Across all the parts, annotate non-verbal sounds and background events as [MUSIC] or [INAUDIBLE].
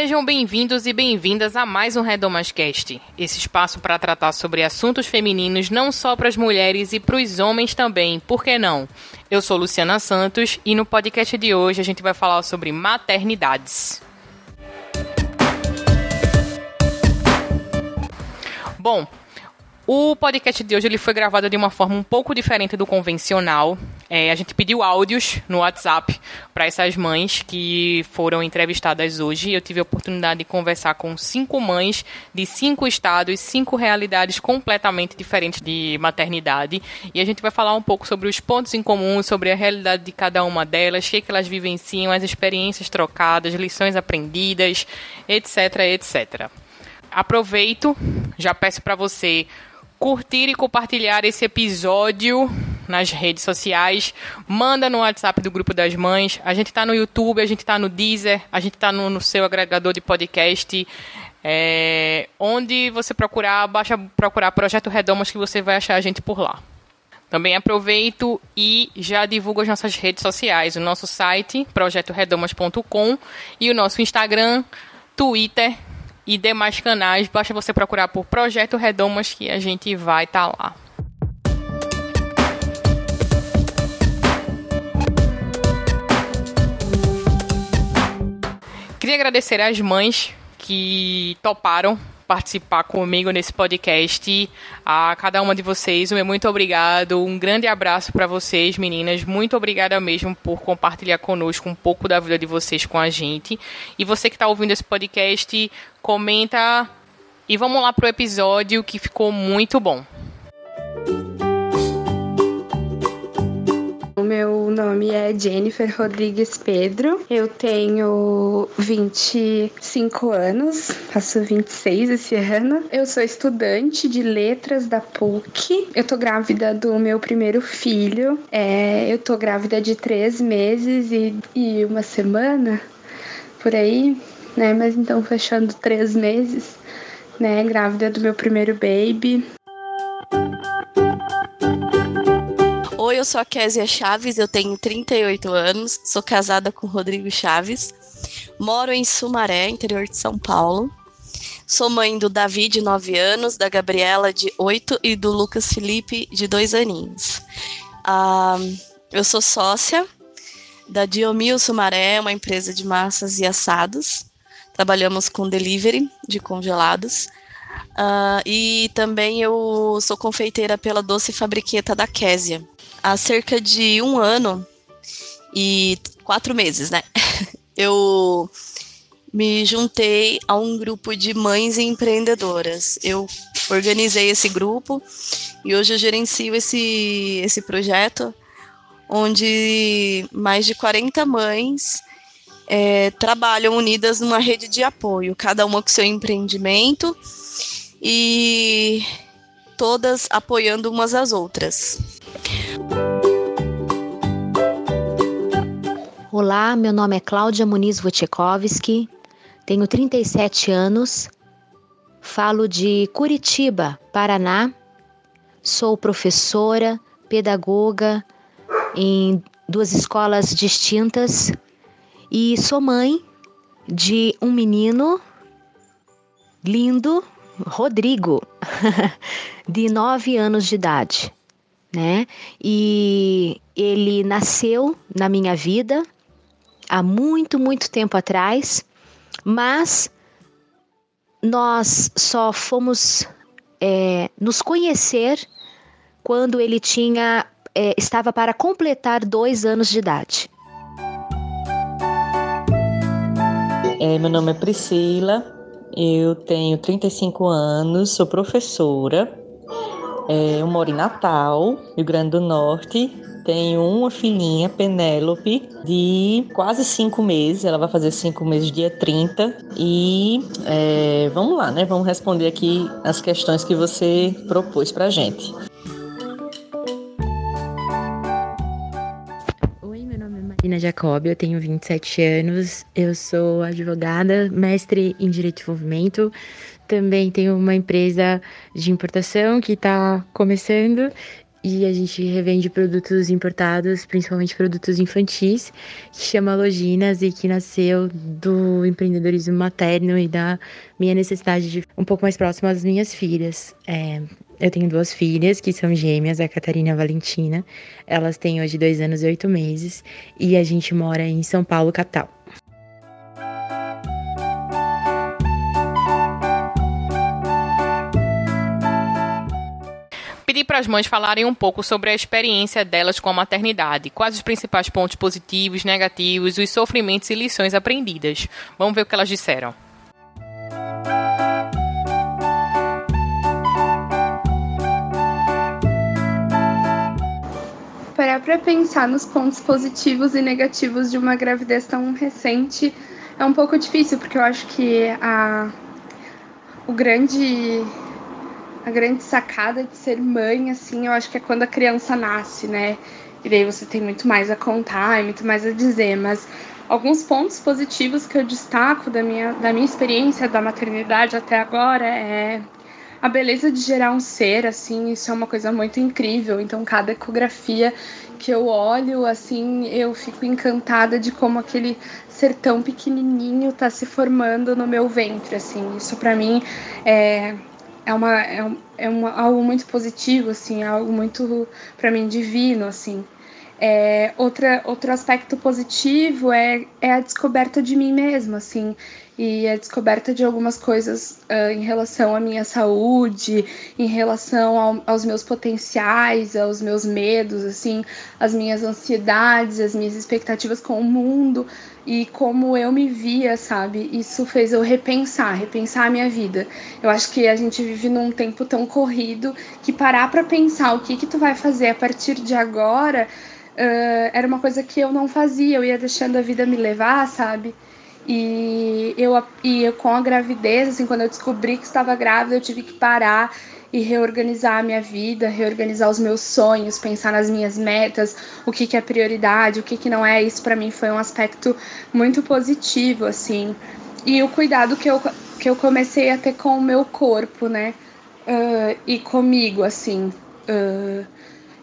Sejam bem-vindos e bem-vindas a mais um Redomascast, esse espaço para tratar sobre assuntos femininos não só para as mulheres e para os homens também, por que não? Eu sou Luciana Santos e no podcast de hoje a gente vai falar sobre maternidades. Bom, o podcast de hoje ele foi gravado de uma forma um pouco diferente do convencional. É, a gente pediu áudios no WhatsApp para essas mães que foram entrevistadas hoje. Eu tive a oportunidade de conversar com cinco mães de cinco estados, cinco realidades completamente diferentes de maternidade. E a gente vai falar um pouco sobre os pontos em comum, sobre a realidade de cada uma delas, o que, é que elas vivenciam, as experiências trocadas, lições aprendidas, etc, etc. Aproveito, já peço para você curtir e compartilhar esse episódio nas redes sociais. Manda no WhatsApp do Grupo das Mães. A gente está no YouTube, a gente está no Deezer, a gente está no, no, seu agregador de podcast. É, onde você procurar, baixa procurar Projeto Redomas que você vai achar a gente por lá. Também aproveito e já divulgo as nossas redes sociais, o nosso site, projetoredomas.com, e o nosso Instagram, Twitter, e demais canais. Basta você procurar por Projeto Redomas que a gente vai estar tá lá. Queria agradecer às mães que toparam participar comigo nesse podcast. A cada uma de vocês, um muito obrigado. Um grande abraço para vocês, meninas. Muito obrigada mesmo por compartilhar conosco um pouco da vida de vocês com a gente. E você que está ouvindo esse podcast, comenta e vamos lá pro episódio que ficou muito bom. Meu nome é Jennifer Rodrigues Pedro. Eu tenho 25 anos, faço 26 esse ano. Eu sou estudante de letras da PUC. Eu tô grávida do meu primeiro filho. É, eu tô grávida de três meses e, e uma semana por aí, né? Mas então fechando três meses, né? Grávida do meu primeiro baby. Oi, eu sou a Késia Chaves, eu tenho 38 anos, sou casada com Rodrigo Chaves, moro em Sumaré, interior de São Paulo. Sou mãe do Davi, de 9 anos, da Gabriela, de 8 e do Lucas Felipe, de 2 aninhos. Ah, eu sou sócia da Diomil Sumaré, uma empresa de massas e assados. Trabalhamos com delivery de congelados. Uh, e também eu sou confeiteira pela Doce Fabriqueta da Késia há cerca de um ano e quatro meses, né? [LAUGHS] Eu me juntei a um grupo de mães empreendedoras. Eu organizei esse grupo e hoje eu gerencio esse, esse projeto, onde mais de 40 mães é, trabalham unidas numa rede de apoio, cada uma com seu empreendimento e todas apoiando umas às outras. Olá, meu nome é Cláudia Muniz Wojciechowski, tenho 37 anos, falo de Curitiba, Paraná, sou professora, pedagoga em duas escolas distintas e sou mãe de um menino lindo, Rodrigo, [LAUGHS] de 9 anos de idade né? E ele nasceu na minha vida há muito, muito tempo atrás, mas nós só fomos é, nos conhecer quando ele tinha é, estava para completar dois anos de idade. É, meu nome é Priscila, eu tenho 35 anos, sou professora é, eu moro em Natal, Rio Grande do Norte. Tenho uma filhinha, Penélope, de quase cinco meses. Ela vai fazer cinco meses dia 30. E é, vamos lá, né? Vamos responder aqui as questões que você propôs pra gente. Catarina Jacob, eu tenho 27 anos, eu sou advogada, mestre em Direito de Desenvolvimento, também tenho uma empresa de importação que está começando e a gente revende produtos importados, principalmente produtos infantis, que chama Loginas e que nasceu do empreendedorismo materno e da minha necessidade de um pouco mais próximo às minhas filhas. É, eu tenho duas filhas que são gêmeas, a Catarina e a Valentina. Elas têm hoje dois anos e oito meses e a gente mora em São Paulo, capital. Pedi para as mães falarem um pouco sobre a experiência delas com a maternidade, quais os principais pontos positivos, negativos, os sofrimentos e lições aprendidas. Vamos ver o que elas disseram. Parar para pensar nos pontos positivos e negativos de uma gravidez tão recente é um pouco difícil, porque eu acho que a, o grande a grande sacada de ser mãe, assim, eu acho que é quando a criança nasce, né? E daí você tem muito mais a contar e muito mais a dizer, mas alguns pontos positivos que eu destaco da minha, da minha experiência da maternidade até agora é a beleza de gerar um ser, assim, isso é uma coisa muito incrível. Então, cada ecografia que eu olho, assim, eu fico encantada de como aquele ser tão pequenininho tá se formando no meu ventre, assim. Isso para mim é é uma é, um, é uma, algo muito positivo assim, é algo muito para mim divino assim. É, outra, outro aspecto positivo é, é a descoberta de mim mesma, assim, e a descoberta de algumas coisas uh, em relação à minha saúde, em relação ao, aos meus potenciais, aos meus medos, assim, as minhas ansiedades, as minhas expectativas com o mundo e como eu me via, sabe? Isso fez eu repensar, repensar a minha vida. Eu acho que a gente vive num tempo tão corrido que parar para pensar o que que tu vai fazer a partir de agora uh, era uma coisa que eu não fazia, eu ia deixando a vida me levar, sabe? E eu, e eu, com a gravidez, assim, quando eu descobri que estava grávida, eu tive que parar e reorganizar a minha vida, reorganizar os meus sonhos, pensar nas minhas metas, o que, que é prioridade, o que, que não é. Isso para mim foi um aspecto muito positivo, assim. E o cuidado que eu, que eu comecei a ter com o meu corpo, né? Uh, e comigo, assim. Uh,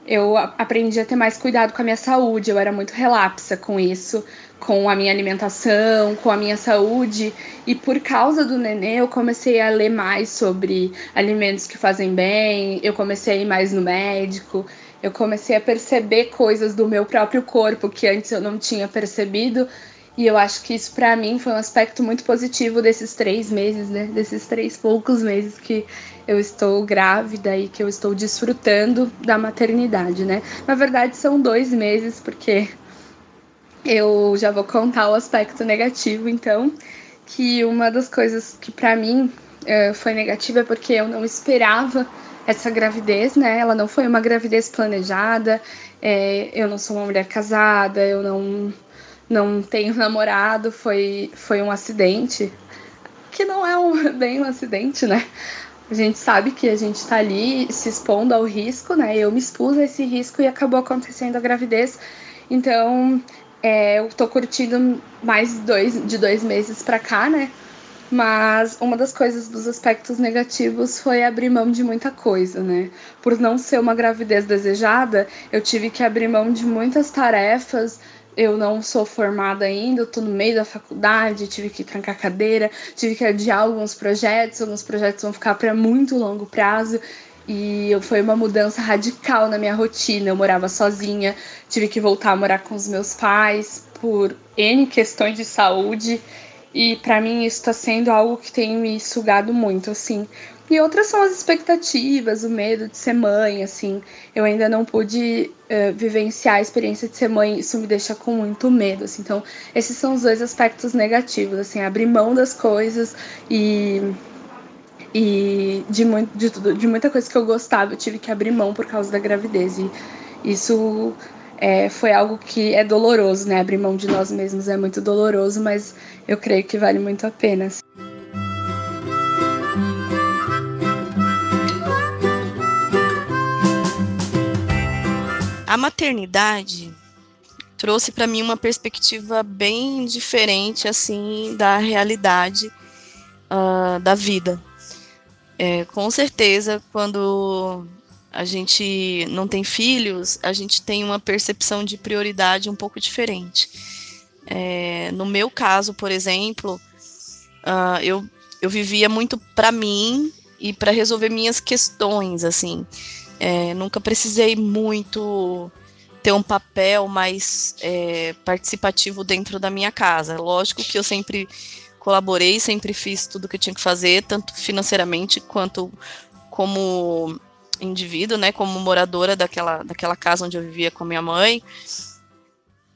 eu aprendi a ter mais cuidado com a minha saúde, eu era muito relapsa com isso com a minha alimentação, com a minha saúde. E por causa do nenê, eu comecei a ler mais sobre alimentos que fazem bem, eu comecei a ir mais no médico, eu comecei a perceber coisas do meu próprio corpo que antes eu não tinha percebido. E eu acho que isso para mim foi um aspecto muito positivo desses três meses, né? Desses três poucos meses que eu estou grávida e que eu estou desfrutando da maternidade, né? Na verdade, são dois meses, porque eu já vou contar o aspecto negativo, então, que uma das coisas que para mim uh, foi negativa é porque eu não esperava essa gravidez, né? Ela não foi uma gravidez planejada. É, eu não sou uma mulher casada, eu não não tenho namorado, foi foi um acidente que não é um, [LAUGHS] bem um acidente, né? A gente sabe que a gente tá ali se expondo ao risco, né? Eu me expus a esse risco e acabou acontecendo a gravidez. Então, é, eu tô curtindo mais dois, de dois meses pra cá, né? Mas uma das coisas dos aspectos negativos foi abrir mão de muita coisa, né? Por não ser uma gravidez desejada, eu tive que abrir mão de muitas tarefas. Eu não sou formada ainda, eu tô no meio da faculdade, tive que trancar cadeira, tive que adiar alguns projetos, alguns projetos vão ficar para muito longo prazo. E foi uma mudança radical na minha rotina. Eu morava sozinha, tive que voltar a morar com os meus pais por N questões de saúde. E para mim isso está sendo algo que tem me sugado muito, assim. E outras são as expectativas, o medo de ser mãe, assim. Eu ainda não pude uh, vivenciar a experiência de ser mãe, isso me deixa com muito medo, assim. Então, esses são os dois aspectos negativos, assim, abrir mão das coisas e e de, muito, de, tudo, de muita coisa que eu gostava, eu tive que abrir mão por causa da gravidez. E isso é, foi algo que é doloroso, né? Abrir mão de nós mesmos é muito doloroso, mas eu creio que vale muito a pena. A maternidade trouxe para mim uma perspectiva bem diferente assim da realidade uh, da vida. É, com certeza, quando a gente não tem filhos, a gente tem uma percepção de prioridade um pouco diferente. É, no meu caso, por exemplo, uh, eu, eu vivia muito para mim e para resolver minhas questões, assim. É, nunca precisei muito ter um papel mais é, participativo dentro da minha casa. Lógico que eu sempre colaborei, sempre fiz tudo que eu tinha que fazer, tanto financeiramente quanto como indivíduo, né, como moradora daquela, daquela casa onde eu vivia com a minha mãe.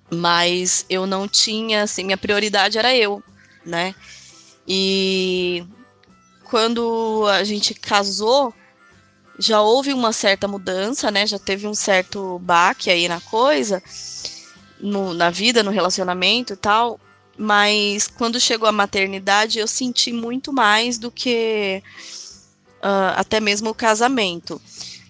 Mas eu não tinha, assim, minha prioridade era eu, né? E quando a gente casou, já houve uma certa mudança, né? Já teve um certo baque aí na coisa, no, na vida, no relacionamento e tal. Mas quando chegou a maternidade, eu senti muito mais do que uh, até mesmo o casamento,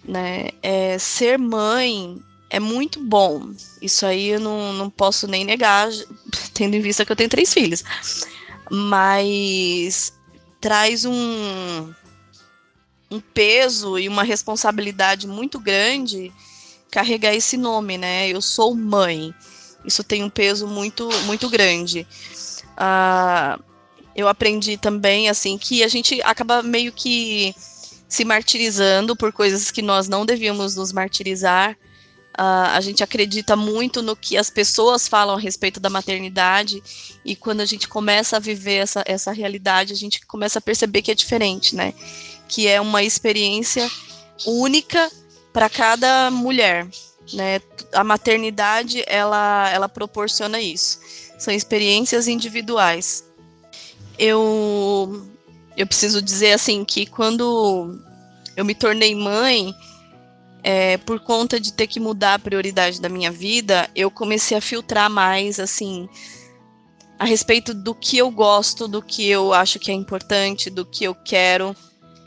né? É, ser mãe é muito bom. Isso aí eu não, não posso nem negar, [LAUGHS] tendo em vista que eu tenho três filhos. Mas traz um um peso e uma responsabilidade muito grande carregar esse nome, né? Eu sou mãe. Isso tem um peso muito, muito grande. Uh, eu aprendi também, assim, que a gente acaba meio que se martirizando por coisas que nós não devíamos nos martirizar. Uh, a gente acredita muito no que as pessoas falam a respeito da maternidade e quando a gente começa a viver essa, essa realidade, a gente começa a perceber que é diferente, né? Que é uma experiência única para cada mulher, né? A maternidade ela ela proporciona isso. São experiências individuais. Eu eu preciso dizer assim que quando eu me tornei mãe, é, por conta de ter que mudar a prioridade da minha vida, eu comecei a filtrar mais assim a respeito do que eu gosto, do que eu acho que é importante, do que eu quero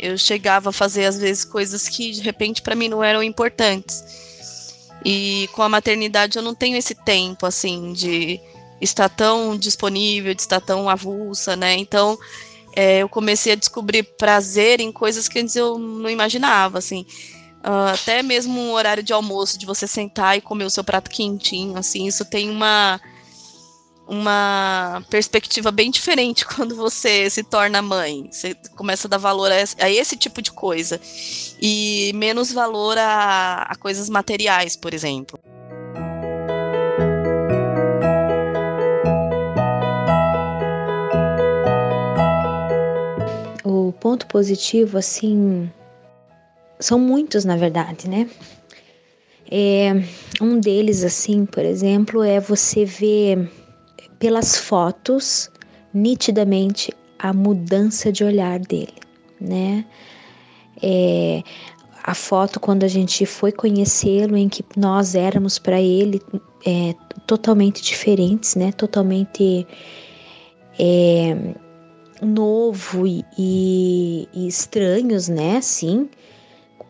eu chegava a fazer às vezes coisas que de repente para mim não eram importantes. E com a maternidade eu não tenho esse tempo assim de estar tão disponível, de estar tão avulsa, né? Então é, eu comecei a descobrir prazer em coisas que antes eu não imaginava, assim. Uh, até mesmo um horário de almoço, de você sentar e comer o seu prato quentinho, assim, isso tem uma uma perspectiva bem diferente [LAUGHS] quando você se torna mãe. Você começa a dar valor a esse, a esse tipo de coisa e menos valor a, a coisas materiais, por exemplo. O ponto positivo, assim, são muitos, na verdade, né? É, um deles, assim, por exemplo, é você ver pelas fotos, nitidamente a mudança de olhar dele, né? É, a foto quando a gente foi conhecê-lo, em que nós éramos para ele é, totalmente diferentes, né? Totalmente é, novo e, e, e, estranhos, né? Sim,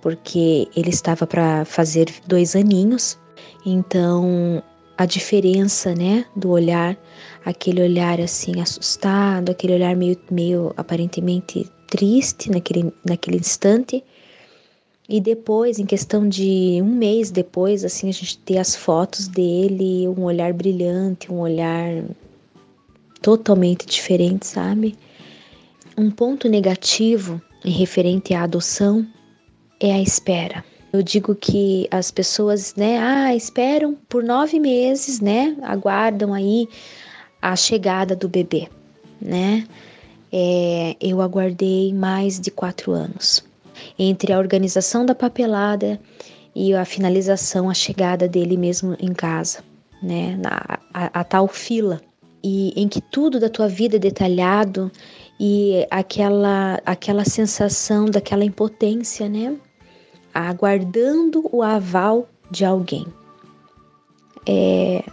porque ele estava para fazer dois aninhos, então a diferença, né, do olhar, aquele olhar assim assustado, aquele olhar meio, meio aparentemente triste naquele, naquele instante. E depois, em questão de um mês depois, assim, a gente ter as fotos dele, um olhar brilhante, um olhar totalmente diferente, sabe? Um ponto negativo em referente à adoção é a espera. Eu digo que as pessoas, né, ah, esperam por nove meses, né, aguardam aí a chegada do bebê, né? É, eu aguardei mais de quatro anos entre a organização da papelada e a finalização, a chegada dele mesmo em casa, né? Na, a, a tal fila e em que tudo da tua vida é detalhado e aquela aquela sensação daquela impotência, né? aguardando o aval de alguém. É,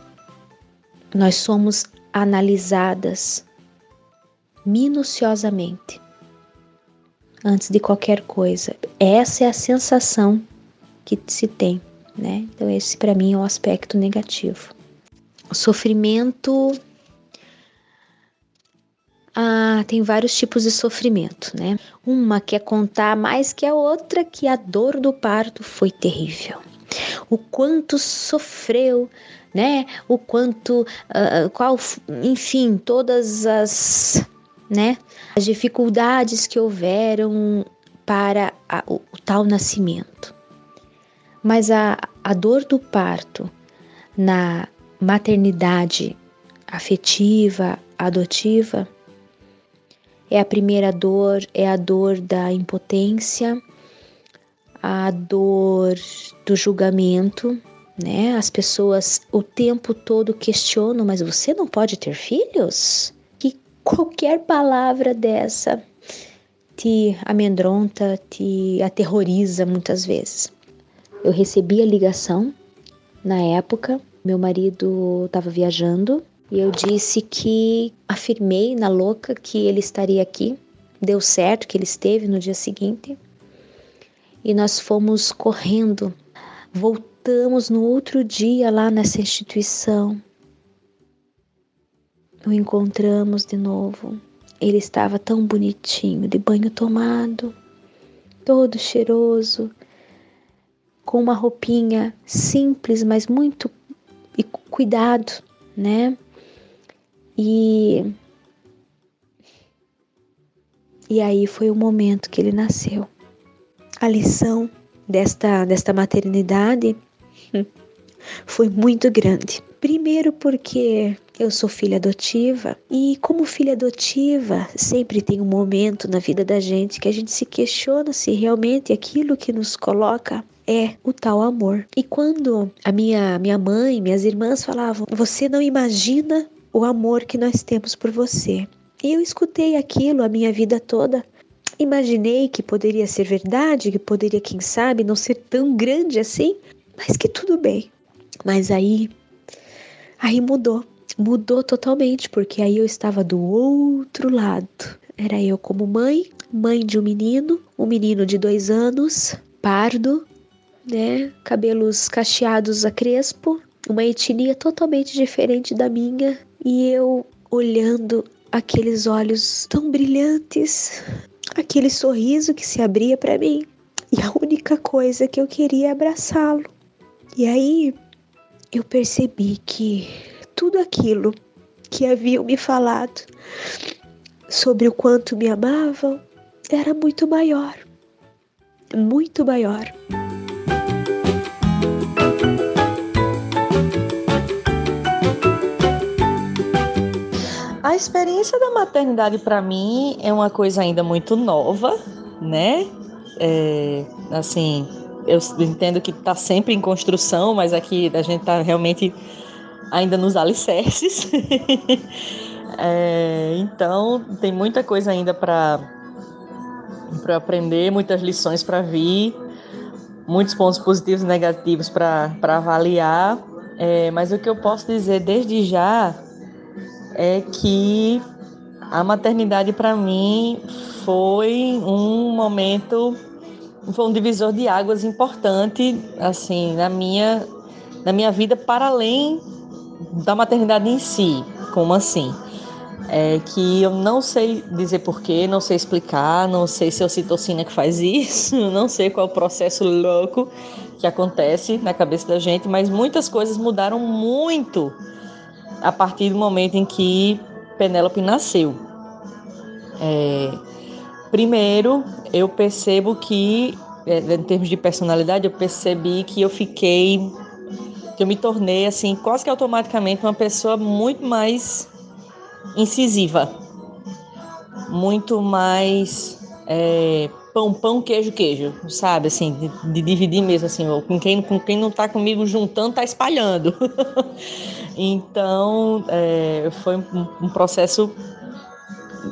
nós somos analisadas minuciosamente antes de qualquer coisa. Essa é a sensação que se tem, né? Então esse para mim é o aspecto negativo. sofrimento. Ah, tem vários tipos de sofrimento, né? Uma quer contar mais que a outra que a dor do parto foi terrível. O quanto sofreu, né? O quanto, uh, qual, enfim, todas as, né? As dificuldades que houveram para a, o, o tal nascimento. Mas a, a dor do parto na maternidade afetiva, adotiva, é a primeira dor, é a dor da impotência, a dor do julgamento, né? As pessoas o tempo todo questionam, mas você não pode ter filhos? Que qualquer palavra dessa te amedronta, te aterroriza muitas vezes. Eu recebi a ligação na época, meu marido estava viajando e eu disse que afirmei na louca que ele estaria aqui. Deu certo que ele esteve no dia seguinte. E nós fomos correndo. Voltamos no outro dia lá nessa instituição. O encontramos de novo. Ele estava tão bonitinho, de banho tomado, todo cheiroso, com uma roupinha simples, mas muito cuidado, né? E e aí foi o momento que ele nasceu. A lição desta desta maternidade foi muito grande. Primeiro porque eu sou filha adotiva e como filha adotiva, sempre tem um momento na vida da gente que a gente se questiona se realmente aquilo que nos coloca é o tal amor. E quando a minha, minha mãe, minhas irmãs falavam, você não imagina o amor que nós temos por você. E eu escutei aquilo a minha vida toda. Imaginei que poderia ser verdade, que poderia, quem sabe, não ser tão grande assim, mas que tudo bem. Mas aí, aí mudou, mudou totalmente, porque aí eu estava do outro lado. Era eu como mãe, mãe de um menino, um menino de dois anos, pardo, né? Cabelos cacheados a crespo, uma etnia totalmente diferente da minha, e eu olhando aqueles olhos tão brilhantes, aquele sorriso que se abria para mim, e a única coisa que eu queria é abraçá-lo. E aí eu percebi que tudo aquilo que haviam me falado sobre o quanto me amavam era muito maior, muito maior. A experiência da maternidade para mim é uma coisa ainda muito nova, né? É, assim, eu entendo que está sempre em construção, mas aqui a gente está realmente ainda nos alicerces. [LAUGHS] é, então, tem muita coisa ainda para aprender, muitas lições para vir, muitos pontos positivos e negativos para avaliar. É, mas o que eu posso dizer desde já é que a maternidade para mim foi um momento, foi um divisor de águas importante, assim, na minha, na minha vida para além da maternidade em si, como assim? É que eu não sei dizer porquê, não sei explicar, não sei se é a ocitocina que faz isso, [LAUGHS] não sei qual é o processo louco que acontece na cabeça da gente, mas muitas coisas mudaram muito a partir do momento em que Penélope nasceu. É, primeiro, eu percebo que, é, em termos de personalidade, eu percebi que eu fiquei, que eu me tornei, assim, quase que automaticamente uma pessoa muito mais incisiva, muito mais é, pão, pão, queijo, queijo, sabe? Assim, de, de dividir mesmo, assim, com quem, com quem não tá comigo juntando, tá espalhando. [LAUGHS] então, é, foi um, um processo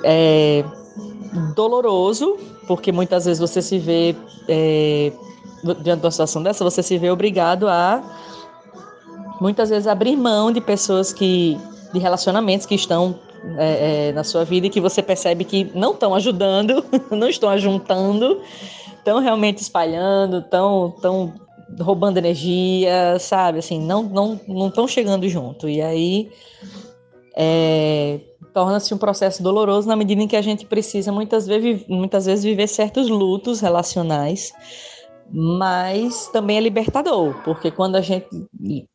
é, doloroso, porque muitas vezes você se vê, é, diante de uma situação dessa, você se vê obrigado a, muitas vezes, abrir mão de pessoas que, de relacionamentos que estão é, é, na sua vida e que você percebe que não estão ajudando, [LAUGHS] não estão ajuntando, estão realmente espalhando, estão tão roubando energia, sabe? Assim, não não não estão chegando junto. E aí é, torna-se um processo doloroso na medida em que a gente precisa muitas vezes, muitas vezes viver certos lutos relacionais, mas também é libertador, porque quando a gente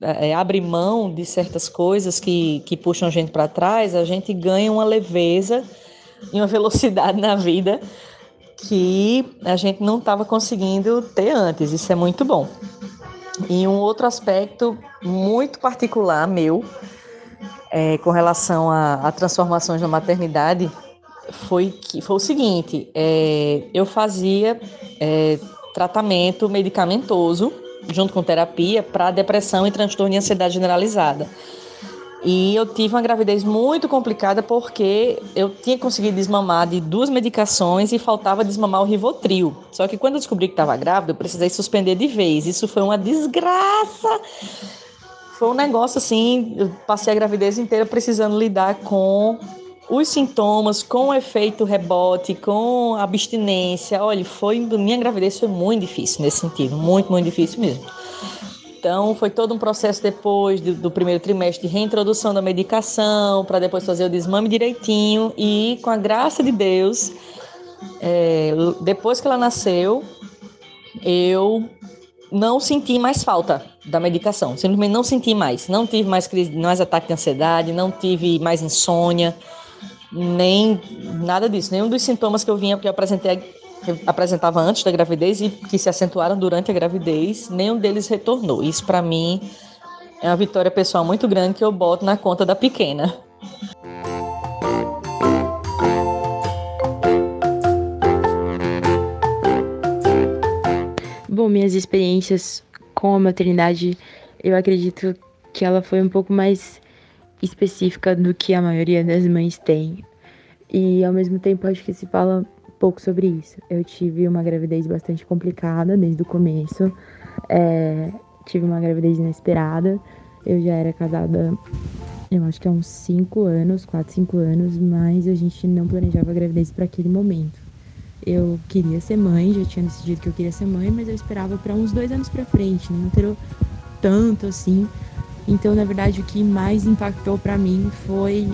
é, abre mão de certas coisas que, que puxam a gente para trás, a gente ganha uma leveza e uma velocidade na vida que a gente não estava conseguindo ter antes. Isso é muito bom. E um outro aspecto muito particular meu, é, com relação a, a, transformações na maternidade, foi, que, foi o seguinte: é, eu fazia é, tratamento medicamentoso, junto com terapia, para depressão e transtorno de ansiedade generalizada. E eu tive uma gravidez muito complicada porque eu tinha conseguido desmamar de duas medicações e faltava desmamar o Rivotril. Só que quando eu descobri que estava grávida, eu precisei suspender de vez. Isso foi uma desgraça. Foi um negócio assim, eu passei a gravidez inteira precisando lidar com os sintomas, com o efeito rebote, com a abstinência. Olha, foi minha gravidez foi muito difícil nesse sentido, muito, muito difícil mesmo. Então, foi todo um processo depois do, do primeiro trimestre de reintrodução da medicação, para depois fazer o desmame direitinho. E, com a graça de Deus, é, depois que ela nasceu, eu não senti mais falta da medicação. Simplesmente não senti mais. Não tive mais crise, mais ataque de ansiedade, não tive mais insônia, nem nada disso. Nenhum dos sintomas que eu vinha, porque eu apresentei que apresentava antes da gravidez e que se acentuaram durante a gravidez, nenhum deles retornou. Isso para mim é uma vitória pessoal muito grande que eu boto na conta da pequena. Bom, minhas experiências com a maternidade, eu acredito que ela foi um pouco mais específica do que a maioria das mães tem. E ao mesmo tempo acho que se fala pouco sobre isso. Eu tive uma gravidez bastante complicada desde o começo. É, tive uma gravidez inesperada. Eu já era casada, eu acho que há uns 5 anos, 4, 5 anos, mas a gente não planejava a gravidez para aquele momento. Eu queria ser mãe, já tinha decidido que eu queria ser mãe, mas eu esperava para uns dois anos para frente, não ter tanto assim. Então, na verdade, o que mais impactou para mim foi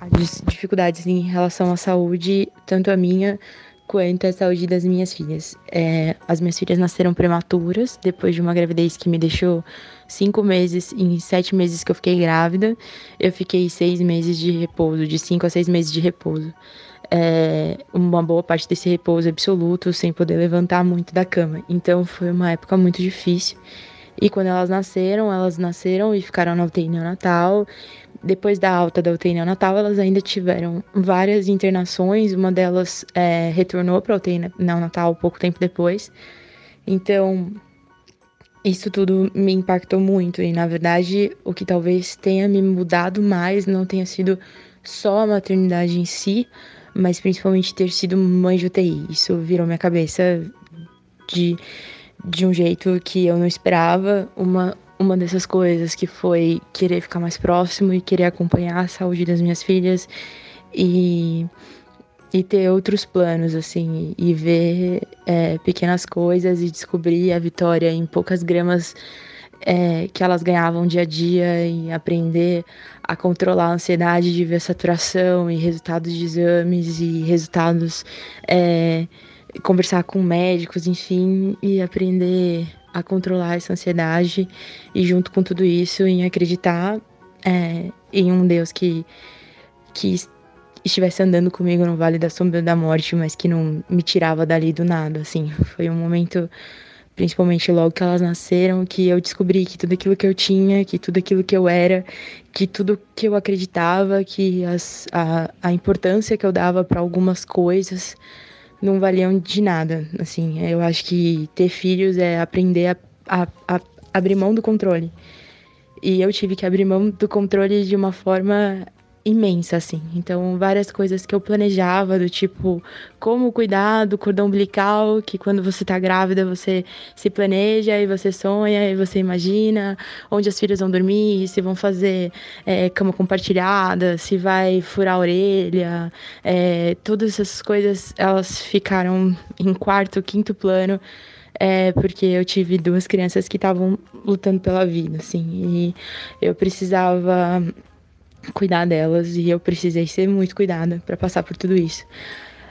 as dificuldades em relação à saúde, tanto a minha quanto a saúde das minhas filhas. É, as minhas filhas nasceram prematuras, depois de uma gravidez que me deixou cinco meses, em sete meses que eu fiquei grávida, eu fiquei seis meses de repouso, de cinco a seis meses de repouso. É, uma boa parte desse repouso absoluto, sem poder levantar muito da cama. Então foi uma época muito difícil. E quando elas nasceram, elas nasceram e ficaram na UTI neonatal. Depois da alta da UTI neonatal, elas ainda tiveram várias internações. Uma delas é, retornou para a UTI neonatal pouco tempo depois. Então, isso tudo me impactou muito. E, na verdade, o que talvez tenha me mudado mais não tenha sido só a maternidade em si, mas principalmente ter sido mãe de UTI. Isso virou minha cabeça de, de um jeito que eu não esperava. Uma, uma dessas coisas que foi querer ficar mais próximo e querer acompanhar a saúde das minhas filhas e, e ter outros planos, assim, e ver é, pequenas coisas e descobrir a vitória em poucas gramas é, que elas ganhavam dia a dia e aprender a controlar a ansiedade de ver saturação e resultados de exames e resultados. É, conversar com médicos, enfim, e aprender a controlar essa ansiedade e junto com tudo isso em acreditar é, em um Deus que que estivesse andando comigo no Vale da Sombra da Morte, mas que não me tirava dali do nada, assim. Foi um momento, principalmente logo que elas nasceram, que eu descobri que tudo aquilo que eu tinha, que tudo aquilo que eu era, que tudo que eu acreditava, que as, a, a importância que eu dava para algumas coisas não valiam de nada. Assim, eu acho que ter filhos é aprender a, a, a abrir mão do controle. E eu tive que abrir mão do controle de uma forma imensa, assim. Então, várias coisas que eu planejava, do tipo, como cuidar do cordão umbilical, que quando você tá grávida, você se planeja e você sonha e você imagina onde as filhas vão dormir, se vão fazer é, cama compartilhada, se vai furar a orelha. É, todas essas coisas, elas ficaram em quarto, quinto plano. é porque eu tive duas crianças que estavam lutando pela vida, assim, e eu precisava cuidar delas e eu precisei ser muito cuidada para passar por tudo isso.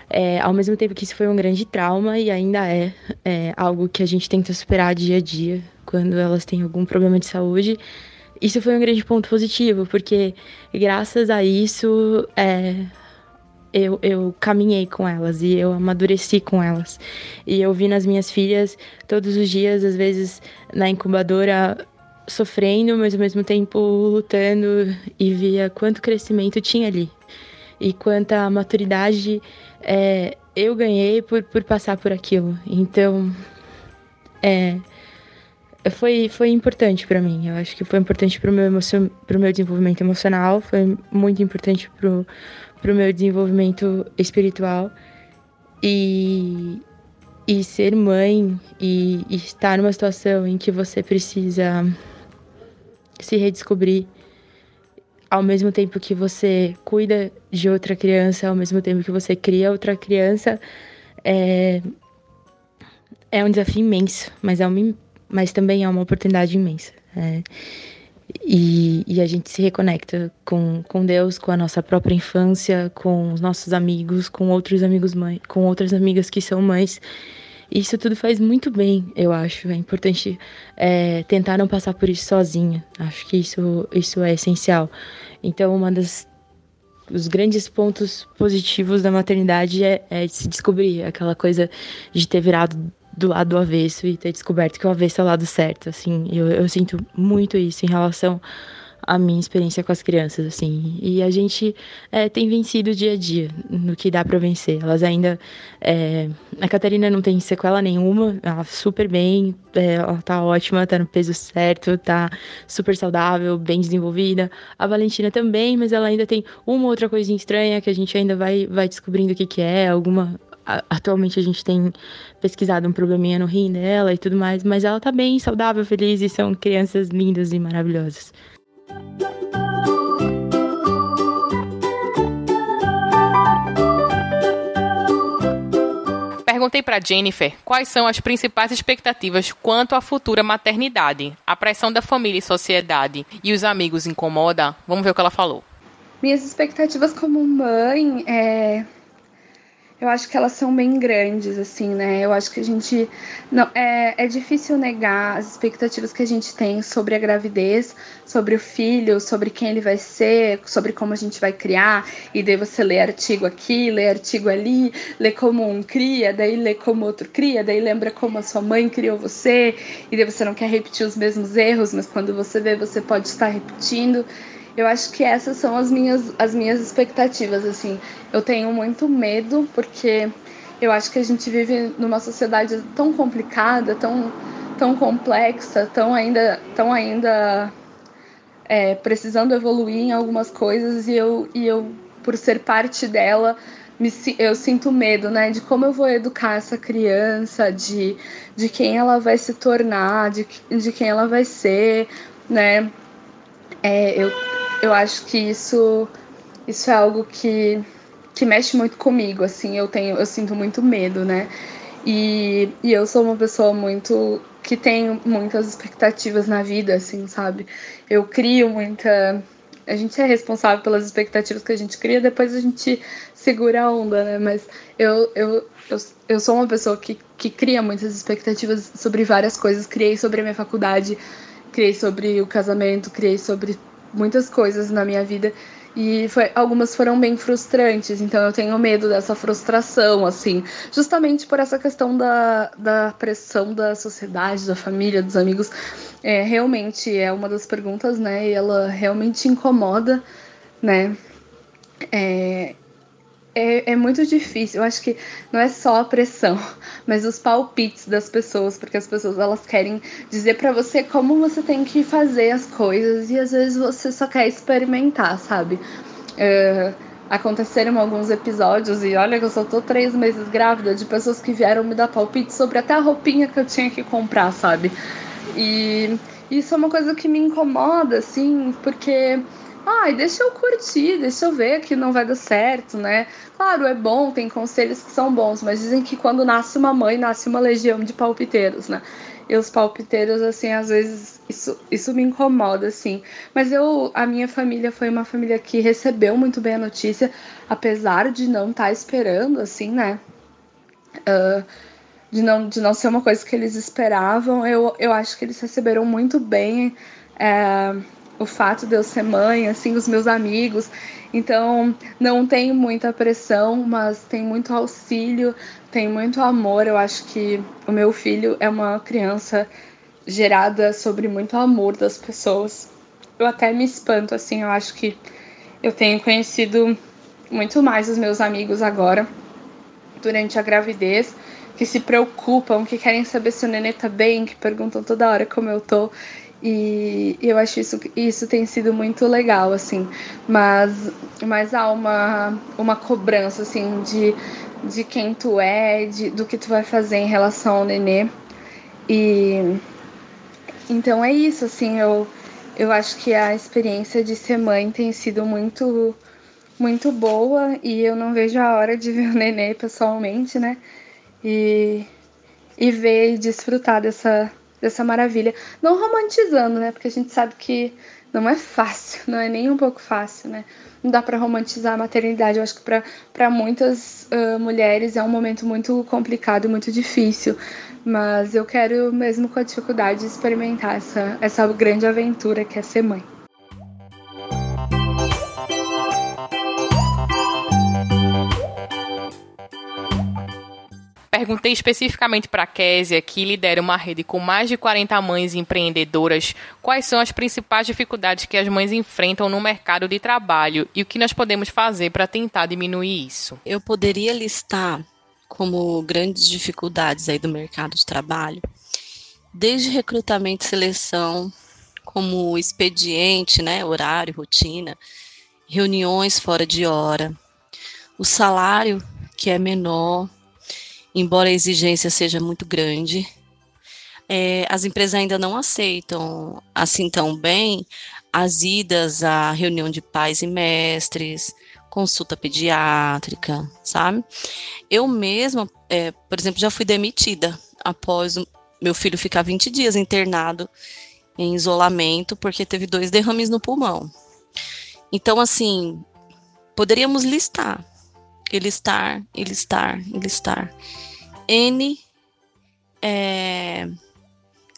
É, ao mesmo tempo que isso foi um grande trauma e ainda é, é, algo que a gente tenta superar dia a dia quando elas têm algum problema de saúde. Isso foi um grande ponto positivo, porque graças a isso é, eu, eu caminhei com elas e eu amadureci com elas. E eu vi nas minhas filhas todos os dias, às vezes na incubadora, sofrendo, mas ao mesmo tempo lutando e via quanto crescimento tinha ali e quanta maturidade é, eu ganhei por, por passar por aquilo. Então, é, foi, foi importante para mim. Eu acho que foi importante para o meu, meu desenvolvimento emocional, foi muito importante para o meu desenvolvimento espiritual. E, e ser mãe e, e estar numa situação em que você precisa se redescobrir ao mesmo tempo que você cuida de outra criança, ao mesmo tempo que você cria outra criança, é, é um desafio imenso, mas, é uma, mas também é uma oportunidade imensa. É, e, e, a gente se reconecta com, com Deus, com a nossa própria infância, com os nossos amigos, com outros amigos mãe, com outras amigas que são mães isso tudo faz muito bem, eu acho. É importante é, tentar não passar por isso sozinha. Acho que isso, isso é essencial. Então, uma das os grandes pontos positivos da maternidade é, é se descobrir aquela coisa de ter virado do lado do avesso e ter descoberto que o avesso é o lado certo. Assim, eu, eu sinto muito isso em relação a minha experiência com as crianças, assim. E a gente é, tem vencido dia a dia no que dá para vencer. Elas ainda. É... A Catarina não tem sequela nenhuma, ela super bem, é, ela tá ótima, tá no peso certo, tá super saudável, bem desenvolvida. A Valentina também, mas ela ainda tem uma outra coisinha estranha que a gente ainda vai, vai descobrindo o que, que é, alguma. Atualmente a gente tem pesquisado um probleminha no rim dela e tudo mais, mas ela tá bem, saudável, feliz e são crianças lindas e maravilhosas. Perguntei para Jennifer quais são as principais expectativas quanto à futura maternidade. A pressão da família e sociedade e os amigos incomoda? Vamos ver o que ela falou. Minhas expectativas como mãe é eu acho que elas são bem grandes, assim, né? Eu acho que a gente. Não, é, é difícil negar as expectativas que a gente tem sobre a gravidez, sobre o filho, sobre quem ele vai ser, sobre como a gente vai criar. E daí você lê artigo aqui, lê artigo ali, lê como um cria, daí lê como outro cria, daí lembra como a sua mãe criou você, e daí você não quer repetir os mesmos erros, mas quando você vê, você pode estar repetindo. Eu acho que essas são as minhas, as minhas expectativas, assim. Eu tenho muito medo porque eu acho que a gente vive numa sociedade tão complicada, tão, tão complexa, tão ainda, tão ainda é, precisando evoluir em algumas coisas e eu, e eu por ser parte dela, me, eu sinto medo, né, de como eu vou educar essa criança, de, de quem ela vai se tornar, de, de quem ela vai ser, né. É, eu eu acho que isso isso é algo que, que mexe muito comigo, assim, eu tenho, eu sinto muito medo, né? E, e eu sou uma pessoa muito que tem muitas expectativas na vida, assim, sabe? Eu crio muita. A gente é responsável pelas expectativas que a gente cria, depois a gente segura a onda, né? Mas eu, eu, eu, eu sou uma pessoa que, que cria muitas expectativas sobre várias coisas. Criei sobre a minha faculdade, criei sobre o casamento, criei sobre muitas coisas na minha vida e foi, algumas foram bem frustrantes, então eu tenho medo dessa frustração, assim, justamente por essa questão da, da pressão da sociedade, da família, dos amigos. É, realmente é uma das perguntas, né? E ela realmente incomoda, né? É, é, é muito difícil. Eu acho que não é só a pressão, [LAUGHS] mas os palpites das pessoas, porque as pessoas elas querem dizer para você como você tem que fazer as coisas e às vezes você só quer experimentar, sabe? Uh, aconteceram alguns episódios e olha que eu só tô três meses grávida de pessoas que vieram me dar palpite sobre até a roupinha que eu tinha que comprar, sabe? E isso é uma coisa que me incomoda, assim, porque ai, deixa eu curtir, deixa eu ver que não vai dar certo, né? Claro, é bom, tem conselhos que são bons, mas dizem que quando nasce uma mãe, nasce uma legião de palpiteiros, né? E os palpiteiros, assim, às vezes isso, isso me incomoda, assim. Mas eu, a minha família foi uma família que recebeu muito bem a notícia, apesar de não estar tá esperando, assim, né? Uh, de, não, de não ser uma coisa que eles esperavam, eu, eu acho que eles receberam muito bem. É, o fato de eu ser mãe, assim, os meus amigos. Então, não tem muita pressão, mas tem muito auxílio, tem muito amor. Eu acho que o meu filho é uma criança gerada sobre muito amor das pessoas. Eu até me espanto, assim, eu acho que eu tenho conhecido muito mais os meus amigos agora, durante a gravidez, que se preocupam, que querem saber se o nenê tá bem, que perguntam toda hora como eu tô. E eu acho isso, isso tem sido muito legal, assim. Mas, mas há uma, uma cobrança, assim, de, de quem tu é, de, do que tu vai fazer em relação ao nenê. E então é isso, assim, eu, eu acho que a experiência de ser mãe tem sido muito, muito boa e eu não vejo a hora de ver o nenê pessoalmente, né? E, e ver e desfrutar dessa, dessa maravilha. Não romantizando, né? Porque a gente sabe que não é fácil, [LAUGHS] não é nem um pouco fácil, né? Não dá para romantizar a maternidade. Eu acho que para muitas uh, mulheres é um momento muito complicado, muito difícil. Mas eu quero, mesmo com a dificuldade, experimentar essa, essa grande aventura que é ser mãe. Perguntei especificamente para a Késia, que lidera uma rede com mais de 40 mães empreendedoras, quais são as principais dificuldades que as mães enfrentam no mercado de trabalho e o que nós podemos fazer para tentar diminuir isso. Eu poderia listar como grandes dificuldades aí do mercado de trabalho, desde recrutamento e seleção, como expediente, né, horário, rotina, reuniões fora de hora, o salário que é menor, embora a exigência seja muito grande. É, as empresas ainda não aceitam assim tão bem as idas à reunião de pais e mestres, consulta pediátrica, sabe? Eu mesma, é, por exemplo, já fui demitida após o meu filho ficar 20 dias internado em isolamento porque teve dois derrames no pulmão. Então, assim, poderíamos listar ele estar, ele estar. N é,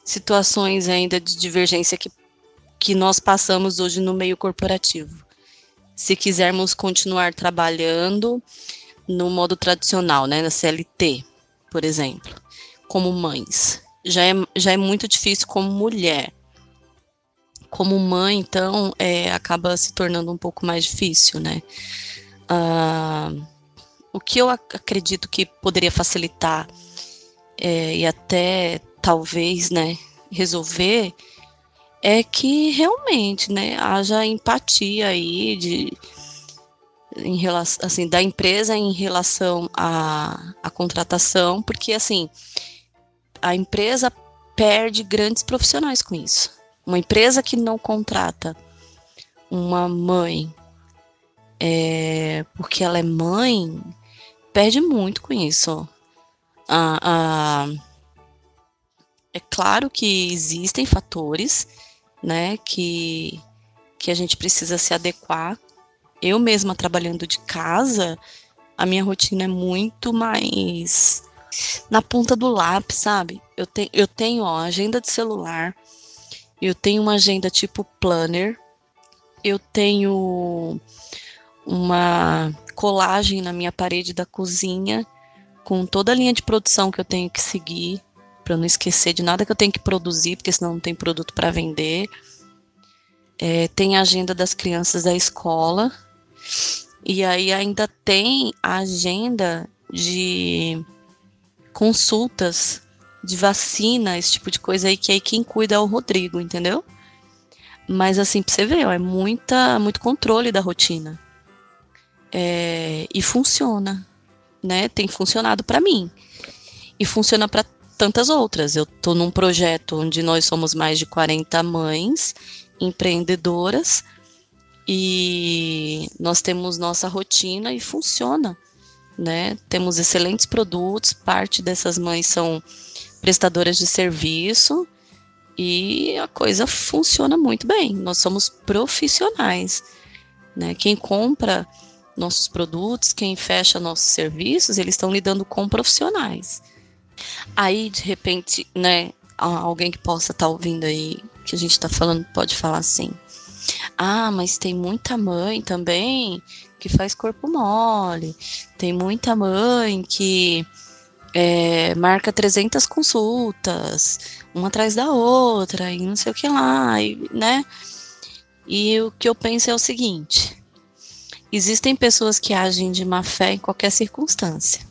situações ainda de divergência que, que nós passamos hoje no meio corporativo. Se quisermos continuar trabalhando no modo tradicional, né, na CLT, por exemplo, como mães, já é, já é muito difícil como mulher. Como mãe, então, é, acaba se tornando um pouco mais difícil, né? Uh, o que eu acredito que poderia facilitar é, e até talvez, né, resolver é que realmente, né, haja empatia aí de em relação, assim, da empresa em relação à, à contratação, porque assim, a empresa perde grandes profissionais com isso. Uma empresa que não contrata uma mãe é, porque ela é mãe, perde muito com isso. Ah, ah, é claro que existem fatores, né, que, que a gente precisa se adequar. Eu mesma trabalhando de casa, a minha rotina é muito mais na ponta do lápis, sabe? Eu, te, eu tenho ó, agenda de celular, eu tenho uma agenda tipo planner, eu tenho uma colagem na minha parede da cozinha com toda a linha de produção que eu tenho que seguir para não esquecer de nada que eu tenho que produzir, porque senão não tem produto para vender. É, tem a agenda das crianças da escola e aí ainda tem a agenda de consultas de vacina, esse tipo de coisa aí que aí quem cuida é o Rodrigo, entendeu? Mas assim, pra você ver, ó, é muita, muito controle da rotina. É, e funciona, né? Tem funcionado para mim. E funciona para tantas outras. Eu estou num projeto onde nós somos mais de 40 mães empreendedoras e nós temos nossa rotina e funciona, né? Temos excelentes produtos, parte dessas mães são prestadoras de serviço e a coisa funciona muito bem. Nós somos profissionais, né? Quem compra nossos produtos, quem fecha nossos serviços, eles estão lidando com profissionais. Aí, de repente, né, alguém que possa estar tá ouvindo aí, que a gente está falando, pode falar assim: ah, mas tem muita mãe também que faz corpo mole, tem muita mãe que é, marca 300 consultas, uma atrás da outra, e não sei o que lá, e, né? E o que eu penso é o seguinte: existem pessoas que agem de má fé em qualquer circunstância.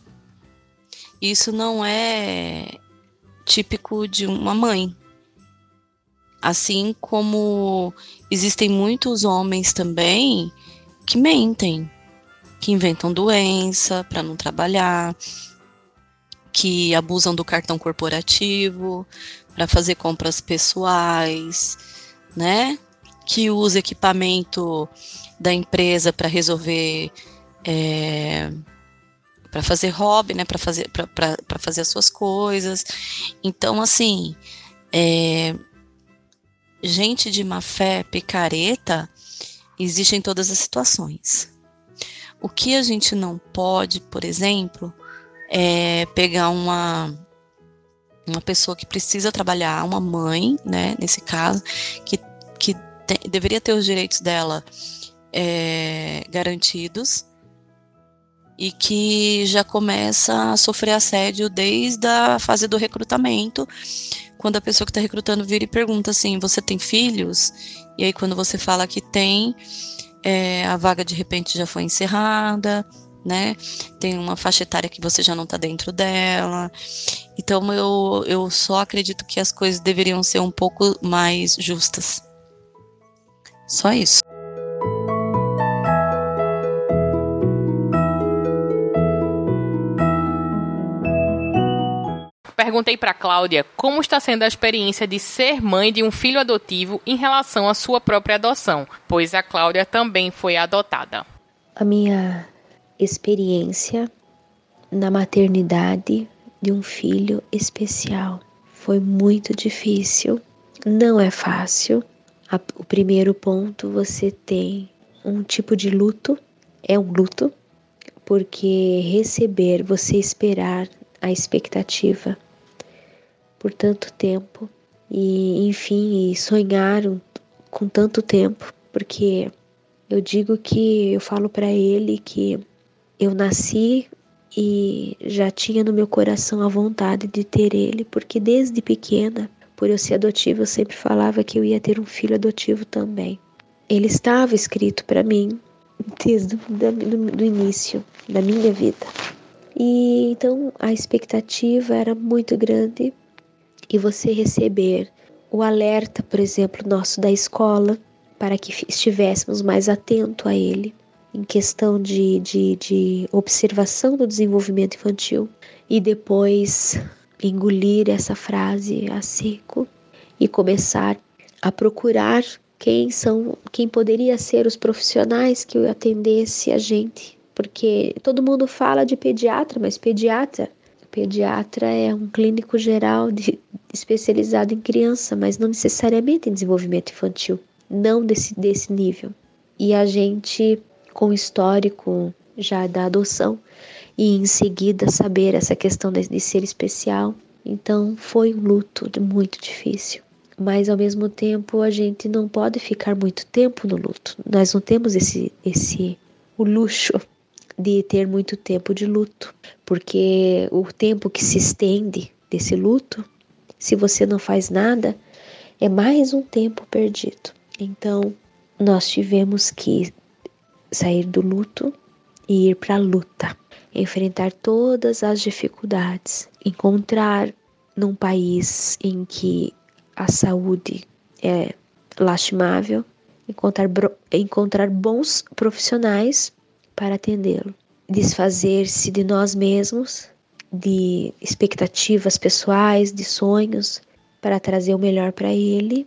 Isso não é típico de uma mãe, Assim como existem muitos homens também que mentem, que inventam doença para não trabalhar, que abusam do cartão corporativo para fazer compras pessoais, né? Que usa equipamento da empresa para resolver é, para fazer hobby, né, para fazer para fazer as suas coisas. Então, assim, é, gente de má fé, picareta, existe em todas as situações. O que a gente não pode, por exemplo, é pegar uma uma pessoa que precisa trabalhar, uma mãe, né, nesse caso, que, que deveria ter os direitos dela é, garantidos e que já começa a sofrer assédio desde a fase do recrutamento quando a pessoa que está recrutando vira e pergunta assim: você tem filhos? E aí, quando você fala que tem, é, a vaga de repente já foi encerrada, né? Tem uma faixa etária que você já não está dentro dela. Então, eu, eu só acredito que as coisas deveriam ser um pouco mais justas. Só isso. Perguntei para Cláudia como está sendo a experiência de ser mãe de um filho adotivo em relação à sua própria adoção, pois a Cláudia também foi adotada. A minha experiência na maternidade de um filho especial foi muito difícil. Não é fácil. O primeiro ponto, você tem um tipo de luto, é um luto, porque receber, você esperar a expectativa por tanto tempo e, enfim, e sonharam com tanto tempo, porque eu digo que eu falo para ele que eu nasci e já tinha no meu coração a vontade de ter ele, porque desde pequena, por eu ser adotiva, eu sempre falava que eu ia ter um filho adotivo também. Ele estava escrito para mim desde o início da minha vida. E então a expectativa era muito grande e você receber o alerta, por exemplo, nosso da escola, para que estivéssemos mais atento a ele em questão de, de, de observação do desenvolvimento infantil e depois engolir essa frase a seco e começar a procurar quem são, quem poderia ser os profissionais que atendesse a gente, porque todo mundo fala de pediatra, mas pediatra Pediatra é um clínico geral de, especializado em criança, mas não necessariamente em desenvolvimento infantil, não desse, desse nível. E a gente, com histórico já da adoção, e em seguida saber essa questão de, ser especial, então foi um luto muito difícil. Mas ao mesmo tempo a gente não pode ficar muito tempo no luto. Nós não temos esse, esse o luxo de ter muito tempo de luto, porque o tempo que se estende desse luto, se você não faz nada, é mais um tempo perdido. Então, nós tivemos que sair do luto e ir para a luta, enfrentar todas as dificuldades, encontrar num país em que a saúde é lastimável, encontrar, encontrar bons profissionais para atendê-lo. Desfazer-se de nós mesmos, de expectativas pessoais, de sonhos, para trazer o melhor para ele,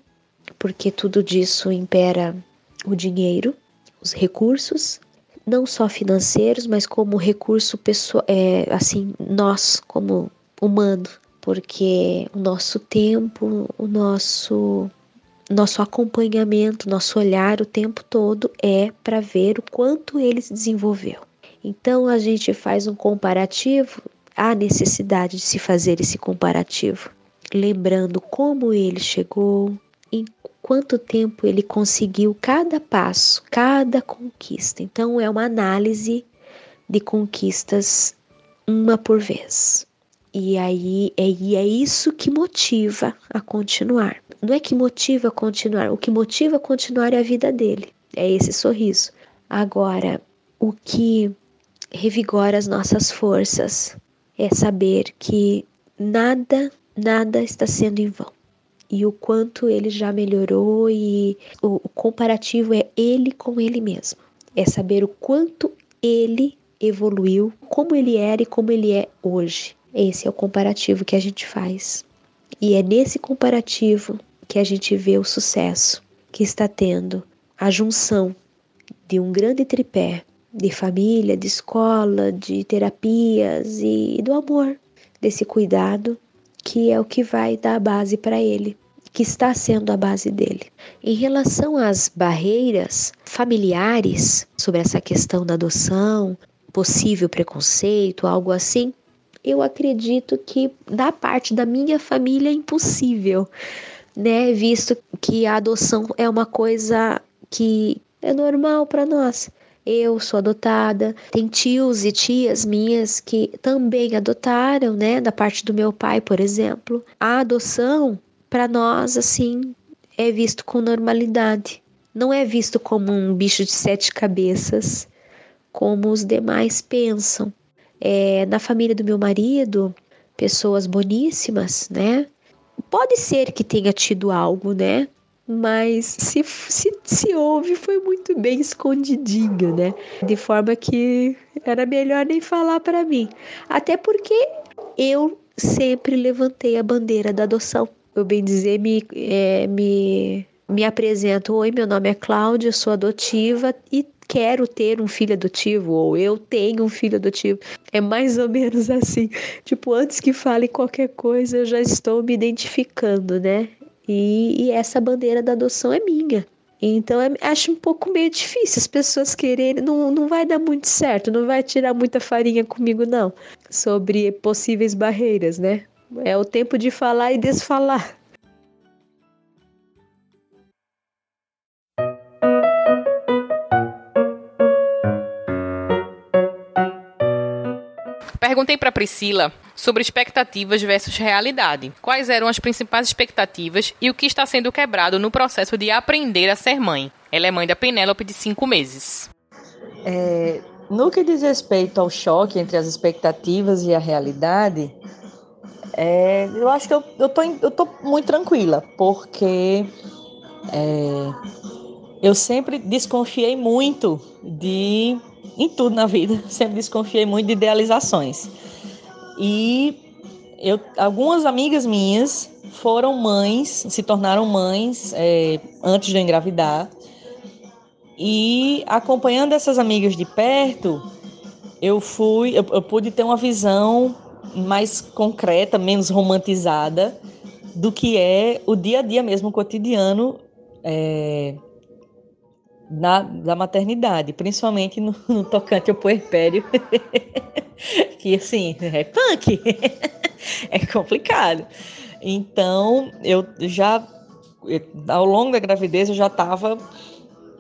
porque tudo disso impera o dinheiro. os recursos, não só financeiros, mas como recurso pessoal, é, assim, nós como humano, porque o nosso tempo, o nosso nosso acompanhamento, nosso olhar o tempo todo é para ver o quanto ele se desenvolveu. Então a gente faz um comparativo, há necessidade de se fazer esse comparativo, lembrando como ele chegou, em quanto tempo ele conseguiu cada passo, cada conquista. Então é uma análise de conquistas uma por vez. E aí é, e é isso que motiva a continuar. Não é que motiva a continuar, o que motiva a continuar é a vida dele, é esse sorriso. Agora, o que revigora as nossas forças é saber que nada, nada está sendo em vão e o quanto ele já melhorou e o, o comparativo é ele com ele mesmo. É saber o quanto ele evoluiu, como ele era e como ele é hoje. Esse é o comparativo que a gente faz. E é nesse comparativo que a gente vê o sucesso que está tendo a junção de um grande tripé de família, de escola, de terapias e do amor, desse cuidado que é o que vai dar base para ele, que está sendo a base dele. Em relação às barreiras familiares sobre essa questão da adoção, possível preconceito, algo assim, eu acredito que da parte da minha família é impossível, né? Visto que a adoção é uma coisa que é normal para nós. Eu sou adotada, tem tios e tias minhas que também adotaram, né? Da parte do meu pai, por exemplo. A adoção, para nós, assim, é visto com normalidade. Não é visto como um bicho de sete cabeças, como os demais pensam. É, na família do meu marido, pessoas boníssimas, né? Pode ser que tenha tido algo, né? Mas se, se, se houve, foi muito bem escondidinho, né? De forma que era melhor nem falar para mim. Até porque eu sempre levantei a bandeira da adoção. Eu bem dizer, me, é, me, me apresento: Oi, meu nome é Cláudia, sou adotiva e quero ter um filho adotivo, ou eu tenho um filho adotivo. É mais ou menos assim. Tipo, antes que fale qualquer coisa, eu já estou me identificando, né? E, e essa bandeira da adoção é minha. Então, é, acho um pouco meio difícil as pessoas quererem. Não, não vai dar muito certo, não vai tirar muita farinha comigo, não. Sobre possíveis barreiras, né? É o tempo de falar e desfalar. Perguntei para Priscila sobre expectativas versus realidade. Quais eram as principais expectativas e o que está sendo quebrado no processo de aprender a ser mãe? Ela é mãe da Penélope de cinco meses. É, no que diz respeito ao choque entre as expectativas e a realidade, é, eu acho que eu, eu, tô, eu tô muito tranquila, porque é, eu sempre desconfiei muito de. em tudo na vida, [LAUGHS] sempre desconfiei muito de idealizações. E eu, algumas amigas minhas foram mães, se tornaram mães é, antes de eu engravidar. E acompanhando essas amigas de perto, eu fui, eu, eu pude ter uma visão mais concreta, menos romantizada do que é o dia a dia mesmo, o cotidiano é, na, da maternidade, principalmente no, no tocante ao puerpério. [LAUGHS] que assim, é punk, [LAUGHS] é complicado. Então, eu já, ao longo da gravidez, eu já estava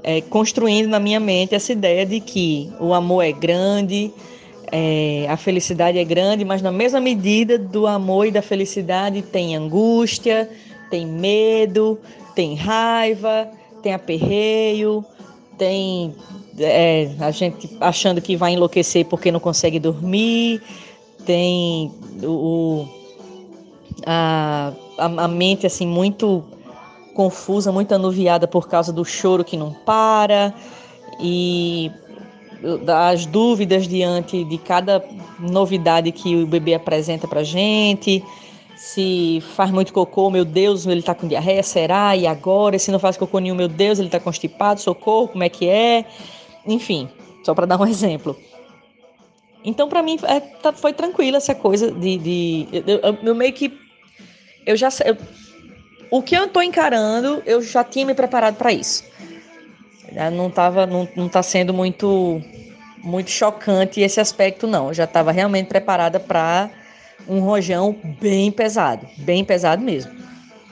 é, construindo na minha mente essa ideia de que o amor é grande, é, a felicidade é grande, mas na mesma medida do amor e da felicidade tem angústia, tem medo, tem raiva, tem aperreio, tem é, a gente achando que vai enlouquecer porque não consegue dormir, tem o, a, a mente assim muito confusa, muito anuviada por causa do choro que não para e as dúvidas diante de cada novidade que o bebê apresenta para gente. Se faz muito cocô, meu Deus, ele tá com diarreia, será? E agora? Se não faz cocô nenhum, meu Deus, ele tá constipado, socorro, como é que é? Enfim, só para dar um [LAUGHS] exemplo. Então, para mim, é, tá, foi tranquila essa coisa de. de eu, eu, eu, meio que. Eu já. O que eu tô encarando, eu já tinha me preparado para isso. Não tava, não, não tá sendo muito muito chocante esse aspecto não. Eu já estava realmente preparada para um rojão bem pesado, bem pesado mesmo.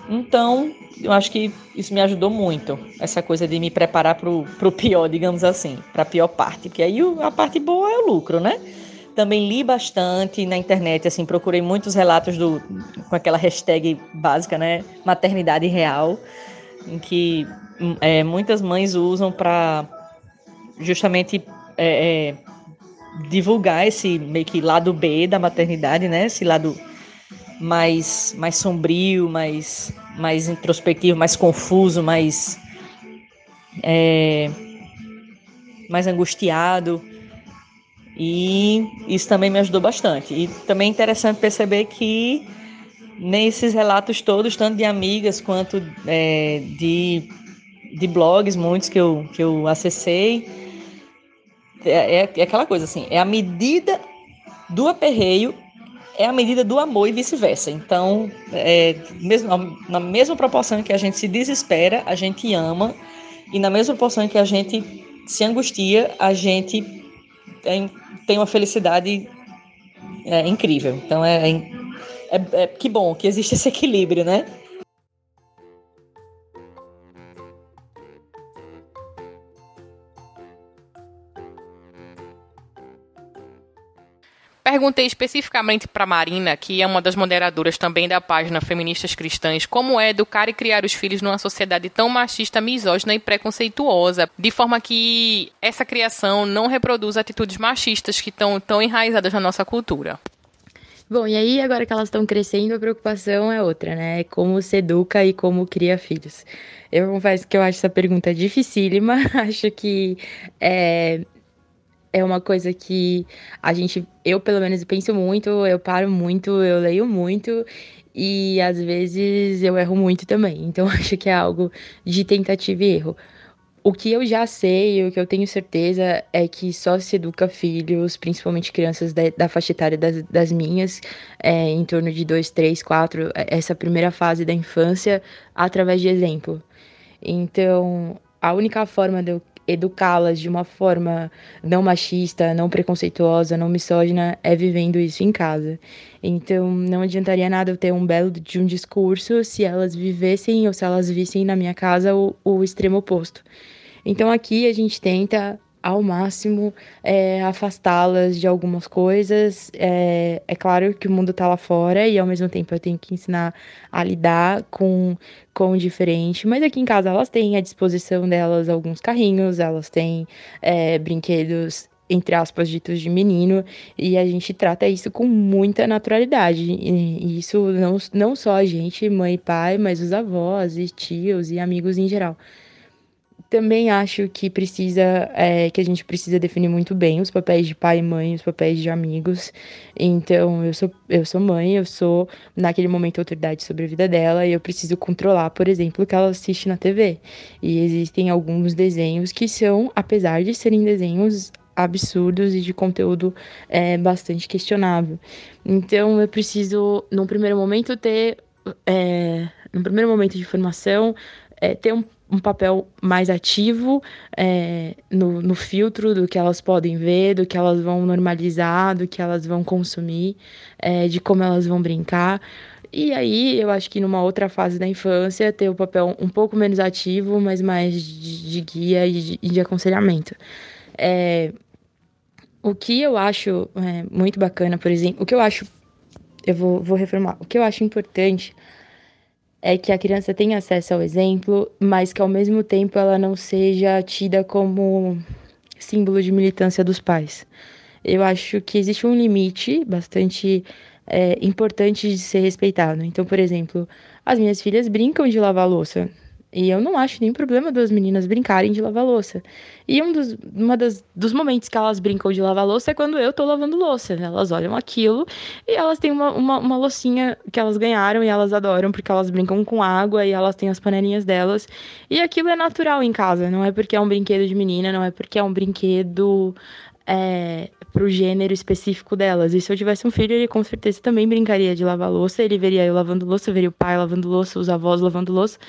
Então, eu acho que isso me ajudou muito, essa coisa de me preparar para o pior, digamos assim, para a pior parte, porque aí a parte boa é o lucro, né? Também li bastante na internet, assim, procurei muitos relatos do com aquela hashtag básica, né, maternidade real, em que é, muitas mães usam para justamente é, é, divulgar esse meio que lado B da maternidade, né? Esse lado mais, mais sombrio, mais, mais introspectivo, mais confuso, mais, é, mais angustiado. E isso também me ajudou bastante. E também é interessante perceber que nesses relatos todos, tanto de amigas quanto é, de, de blogs, muitos que eu, que eu acessei, é, é, é aquela coisa assim, é a medida do aperreio é a medida do amor e vice-versa. Então, é, mesmo, na mesma proporção que a gente se desespera, a gente ama, e na mesma proporção que a gente se angustia, a gente tem, tem uma felicidade é, incrível. Então, é, é, é, que bom que existe esse equilíbrio, né? Perguntei especificamente para Marina, que é uma das moderadoras também da página Feministas Cristãs, como é educar e criar os filhos numa sociedade tão machista, misógina e preconceituosa, de forma que essa criação não reproduz atitudes machistas que estão tão enraizadas na nossa cultura. Bom, e aí agora que elas estão crescendo, a preocupação é outra, né? É como se educa e como cria filhos. Eu confesso que eu acho essa pergunta dificílima, [LAUGHS] acho que é, é uma coisa que a gente, eu pelo menos penso muito, eu paro muito, eu leio muito e às vezes eu erro muito também. [LAUGHS] Então acho que é algo de tentativa e erro. O que eu já sei, o que eu tenho certeza é que só se educa filhos, principalmente crianças da, da faixa etária das, das minhas, é, em torno de 2, 3, 4, essa primeira fase da infância, através de exemplo. Então, a única forma de eu educá-las de uma forma não machista, não preconceituosa, não misógina, é vivendo isso em casa. Então, não adiantaria nada eu ter um belo de um discurso se elas vivessem ou se elas vissem na minha casa o, o extremo oposto. Então, aqui a gente tenta ao máximo é, afastá-las de algumas coisas. É, é claro que o mundo está lá fora e ao mesmo tempo eu tenho que ensinar a lidar com, com o diferente. Mas aqui em casa elas têm à disposição delas alguns carrinhos, elas têm é, brinquedos entre aspas, ditos de menino, e a gente trata isso com muita naturalidade. E isso não, não só a gente, mãe e pai, mas os avós e tios e amigos em geral também acho que precisa é, que a gente precisa definir muito bem os papéis de pai e mãe, os papéis de amigos. Então, eu sou eu sou mãe, eu sou naquele momento autoridade sobre a vida dela e eu preciso controlar, por exemplo, o que ela assiste na TV. E existem alguns desenhos que são, apesar de serem desenhos absurdos e de conteúdo é, bastante questionável. Então, eu preciso, num primeiro momento, ter é, no primeiro momento de formação, é, ter um um papel mais ativo é, no, no, filtro do que elas podem ver, do que elas vão normalizar, do que elas vão consumir, é, de como elas vão brincar. E aí, eu acho que numa outra fase da infância, ter o papel um pouco menos ativo, mas mais de, de guia e de, de aconselhamento. É, o que eu acho é, muito bacana, por exemplo, o que eu acho, eu vou, vou reformar, o que eu acho importante é que a criança tenha acesso ao exemplo, mas que ao mesmo tempo ela não seja tida como símbolo de militância dos pais. Eu acho que existe um limite bastante é, importante de ser respeitado. Então, por exemplo, as minhas filhas brincam de lavar louça. E eu não acho nenhum problema duas meninas brincarem de lavar louça. E um dos, uma das, dos momentos que elas brincam de lavar louça é quando eu tô lavando louça. Né? Elas olham aquilo e elas têm uma, uma, uma loucinha que elas ganharam e elas adoram porque elas brincam com água e elas têm as panelinhas delas. E aquilo é natural em casa, não é porque é um brinquedo de menina, não é porque é um brinquedo é, pro gênero específico delas. E se eu tivesse um filho, ele com certeza também brincaria de lavar louça. Ele veria eu lavando louça, veria o pai lavando louça, os avós lavando louça.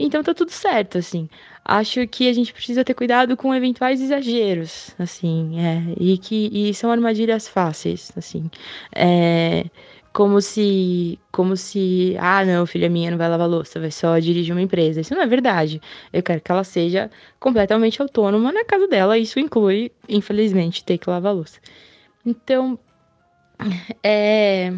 Então tá tudo certo, assim. Acho que a gente precisa ter cuidado com eventuais exageros, assim, é, e que e são armadilhas fáceis, assim. É, como se, como se, ah, não, filha minha não vai lavar louça, vai só dirigir uma empresa. Isso não é verdade. Eu quero que ela seja completamente autônoma na casa dela, isso inclui, infelizmente, ter que lavar louça. Então, é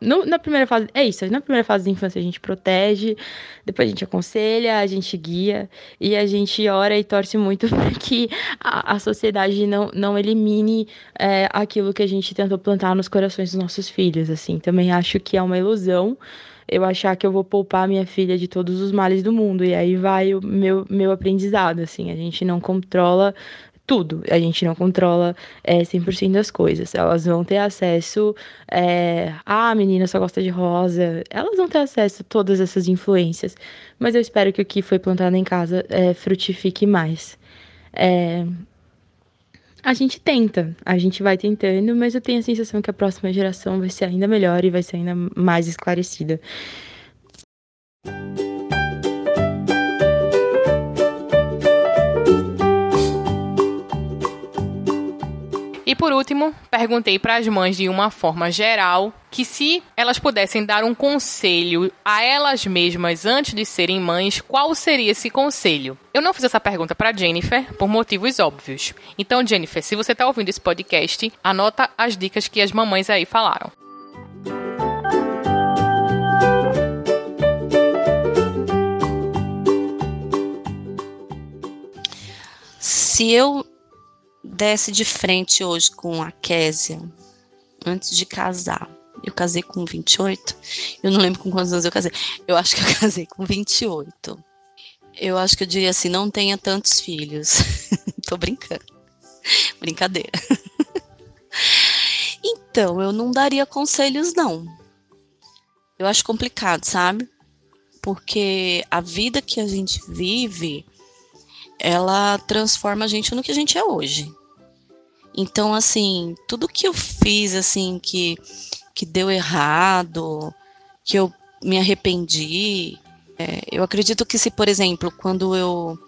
no, na primeira fase, é isso. Na primeira fase da infância a gente protege, depois a gente aconselha, a gente guia e a gente ora e torce muito [LAUGHS] para que a, a, sociedade não, não elimine é, aquilo que a gente tentou plantar nos corações dos nossos filhos. Assim, também acho que é uma ilusão eu achar que eu vou poupar minha filha de todos os males do mundo. E aí vai o meu, meu aprendizado, assim. A gente não controla tudo. A gente não controla é, 100% das coisas. Elas vão ter acesso. É, ah, a menina só gosta de rosa. Elas vão ter acesso a todas essas influências. Mas eu espero que o que foi plantado em casa é, frutifique mais. É, a gente tenta, a gente vai tentando, mas eu tenho a sensação que a próxima geração vai ser ainda melhor e vai ser ainda mais esclarecida. Por último, perguntei para as mães de uma forma geral que se elas pudessem dar um conselho a elas mesmas antes de serem mães, qual seria esse conselho? Eu não fiz essa pergunta para Jennifer por motivos óbvios. Então, Jennifer, se você está ouvindo esse podcast, anota as dicas que as mamães aí falaram. Se eu desse de frente hoje com a Késia, antes de casar. Eu casei com 28. Eu não lembro com quantos anos eu casei. Eu acho que eu [LAUGHS] casei com 28. Eu acho que eu diria assim: não tenha tantos filhos. [LAUGHS] Tô brincando. Brincadeira. [LAUGHS] então, eu não daria conselhos, não. Eu acho complicado, sabe? Porque a vida que a gente vive, ela transforma a gente no que a gente é hoje. Então, assim, tudo que eu fiz, assim, que, que deu errado, que eu me arrependi, é, eu acredito que se, por exemplo, quando eu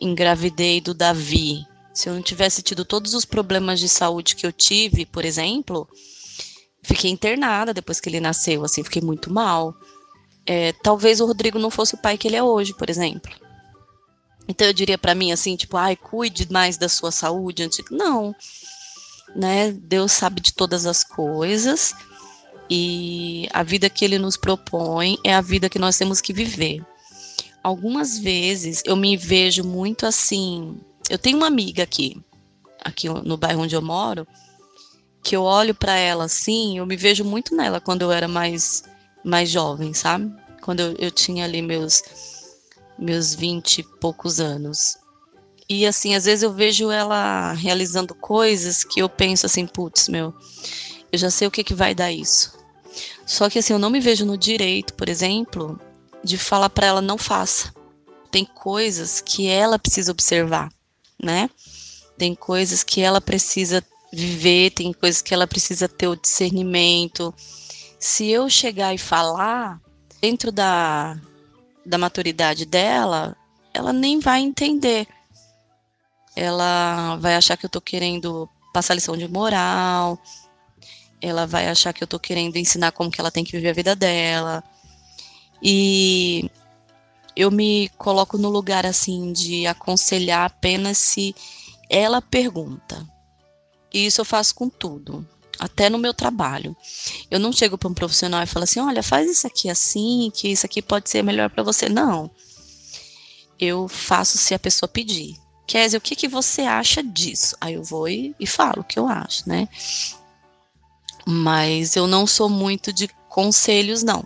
engravidei do Davi, se eu não tivesse tido todos os problemas de saúde que eu tive, por exemplo, fiquei internada depois que ele nasceu, assim, fiquei muito mal. É, talvez o Rodrigo não fosse o pai que ele é hoje, por exemplo. Então eu diria para mim assim, tipo, ai, cuide mais da sua saúde. Não, né? Deus sabe de todas as coisas e a vida que Ele nos propõe é a vida que nós temos que viver. Algumas vezes eu me vejo muito assim. Eu tenho uma amiga aqui, aqui no bairro onde eu moro, que eu olho para ela assim, eu me vejo muito nela quando eu era mais mais jovem, sabe? Quando eu, eu tinha ali meus meus vinte e poucos anos. E assim, às vezes eu vejo ela realizando coisas que eu penso assim, putz, meu, eu já sei o que, que vai dar isso. Só que assim, eu não me vejo no direito, por exemplo, de falar para ela não faça. Tem coisas que ela precisa observar, né? Tem coisas que ela precisa viver, tem coisas que ela precisa ter o discernimento. Se eu chegar e falar dentro da da maturidade dela, ela nem vai entender. Ela vai achar que eu tô querendo passar lição de moral, ela vai achar que eu tô querendo ensinar como que ela tem que viver a vida dela. E eu me coloco no lugar assim de aconselhar apenas se ela pergunta. E isso eu faço com tudo até no meu trabalho. Eu não chego para um profissional e falo assim: olha, faz isso aqui assim, que isso aqui pode ser melhor para você. Não. Eu faço se a pessoa pedir. Kézia, o que, que você acha disso? Aí eu vou e, e falo o que eu acho, né? Mas eu não sou muito de conselhos, não.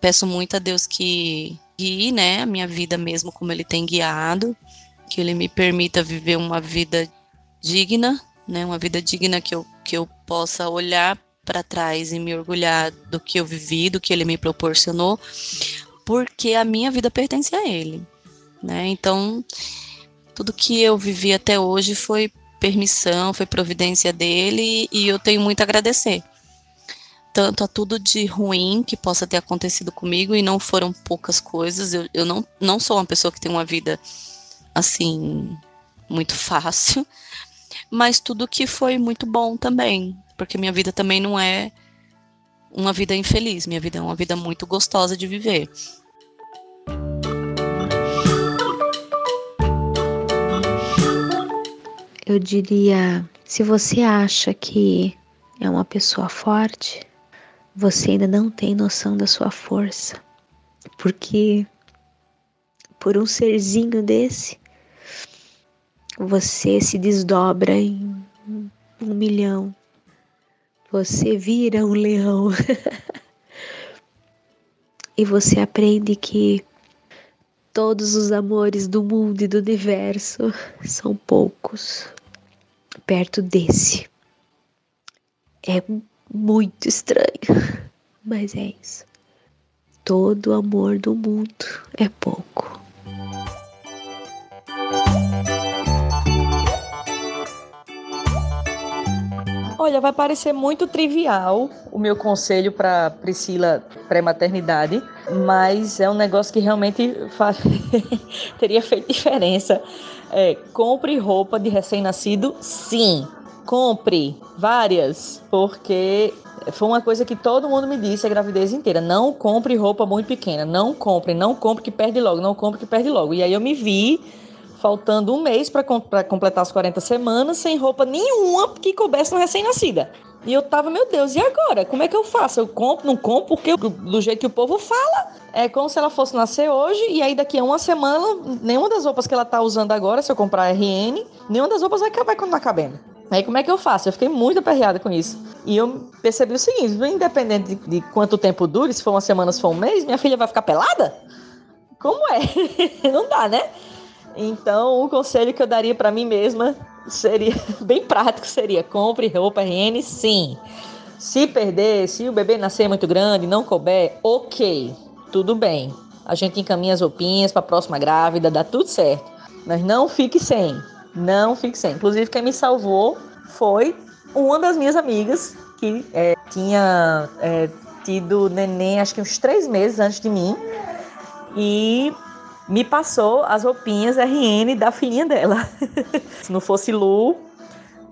Peço muito a Deus que guie, né, a minha vida mesmo como ele tem guiado, que ele me permita viver uma vida digna, né, uma vida digna que eu, que eu possa olhar para trás e me orgulhar do que eu vivi, do que ele me proporcionou, porque a minha vida pertence a ele, né? Então, tudo que eu vivi até hoje foi permissão, foi providência dele e eu tenho muito a agradecer. Tanto a tudo de ruim que possa ter acontecido comigo, e não foram poucas coisas. Eu, eu não, não sou uma pessoa que tem uma vida assim, muito fácil, mas tudo que foi muito bom também, porque minha vida também não é uma vida infeliz, minha vida é uma vida muito gostosa de viver. Eu diria, se você acha que é uma pessoa forte, você ainda não tem noção da sua força. Porque por um serzinho desse, você se desdobra em um milhão. Você vira um leão. [LAUGHS] e você aprende que todos os amores do mundo e do universo são poucos perto desse. É muito estranho, mas é isso. Todo amor do mundo é pouco. Olha, vai parecer muito trivial o meu conselho para Priscila pré-maternidade, mas é um negócio que realmente faz... [LAUGHS] teria feito diferença é, compre roupa de recém-nascido, sim. Compre várias, porque foi uma coisa que todo mundo me disse a gravidez inteira. Não compre roupa muito pequena. Não compre, não compre que perde logo. Não compre que perde logo. E aí eu me vi faltando um mês para completar as 40 semanas sem roupa nenhuma que coubesse uma recém-nascida. E eu tava, meu Deus, e agora? Como é que eu faço? Eu compro, não compro? Porque do jeito que o povo fala, é como se ela fosse nascer hoje e aí daqui a uma semana, nenhuma das roupas que ela tá usando agora, se eu comprar RN, nenhuma das roupas vai, vai continuar cabendo. Aí como é que eu faço? Eu fiquei muito aperreada com isso. E eu percebi o seguinte, independente de, de quanto tempo dure, se for uma semana, se for um mês, minha filha vai ficar pelada? Como é? [LAUGHS] não dá, né? Então, o conselho que eu daria para mim mesma seria [LAUGHS] bem prático, seria compre roupa RN, sim. Se perder, se o bebê nascer muito grande, não couber, ok, tudo bem. A gente encaminha as roupinhas para a próxima grávida, dá tudo certo. Mas não fique sem, não fique sem. Inclusive, quem me salvou foi uma das minhas amigas que é, tinha é, tido neném, acho que uns três meses antes de mim. E me passou as roupinhas RN da filhinha dela. [LAUGHS] Se não fosse Lu,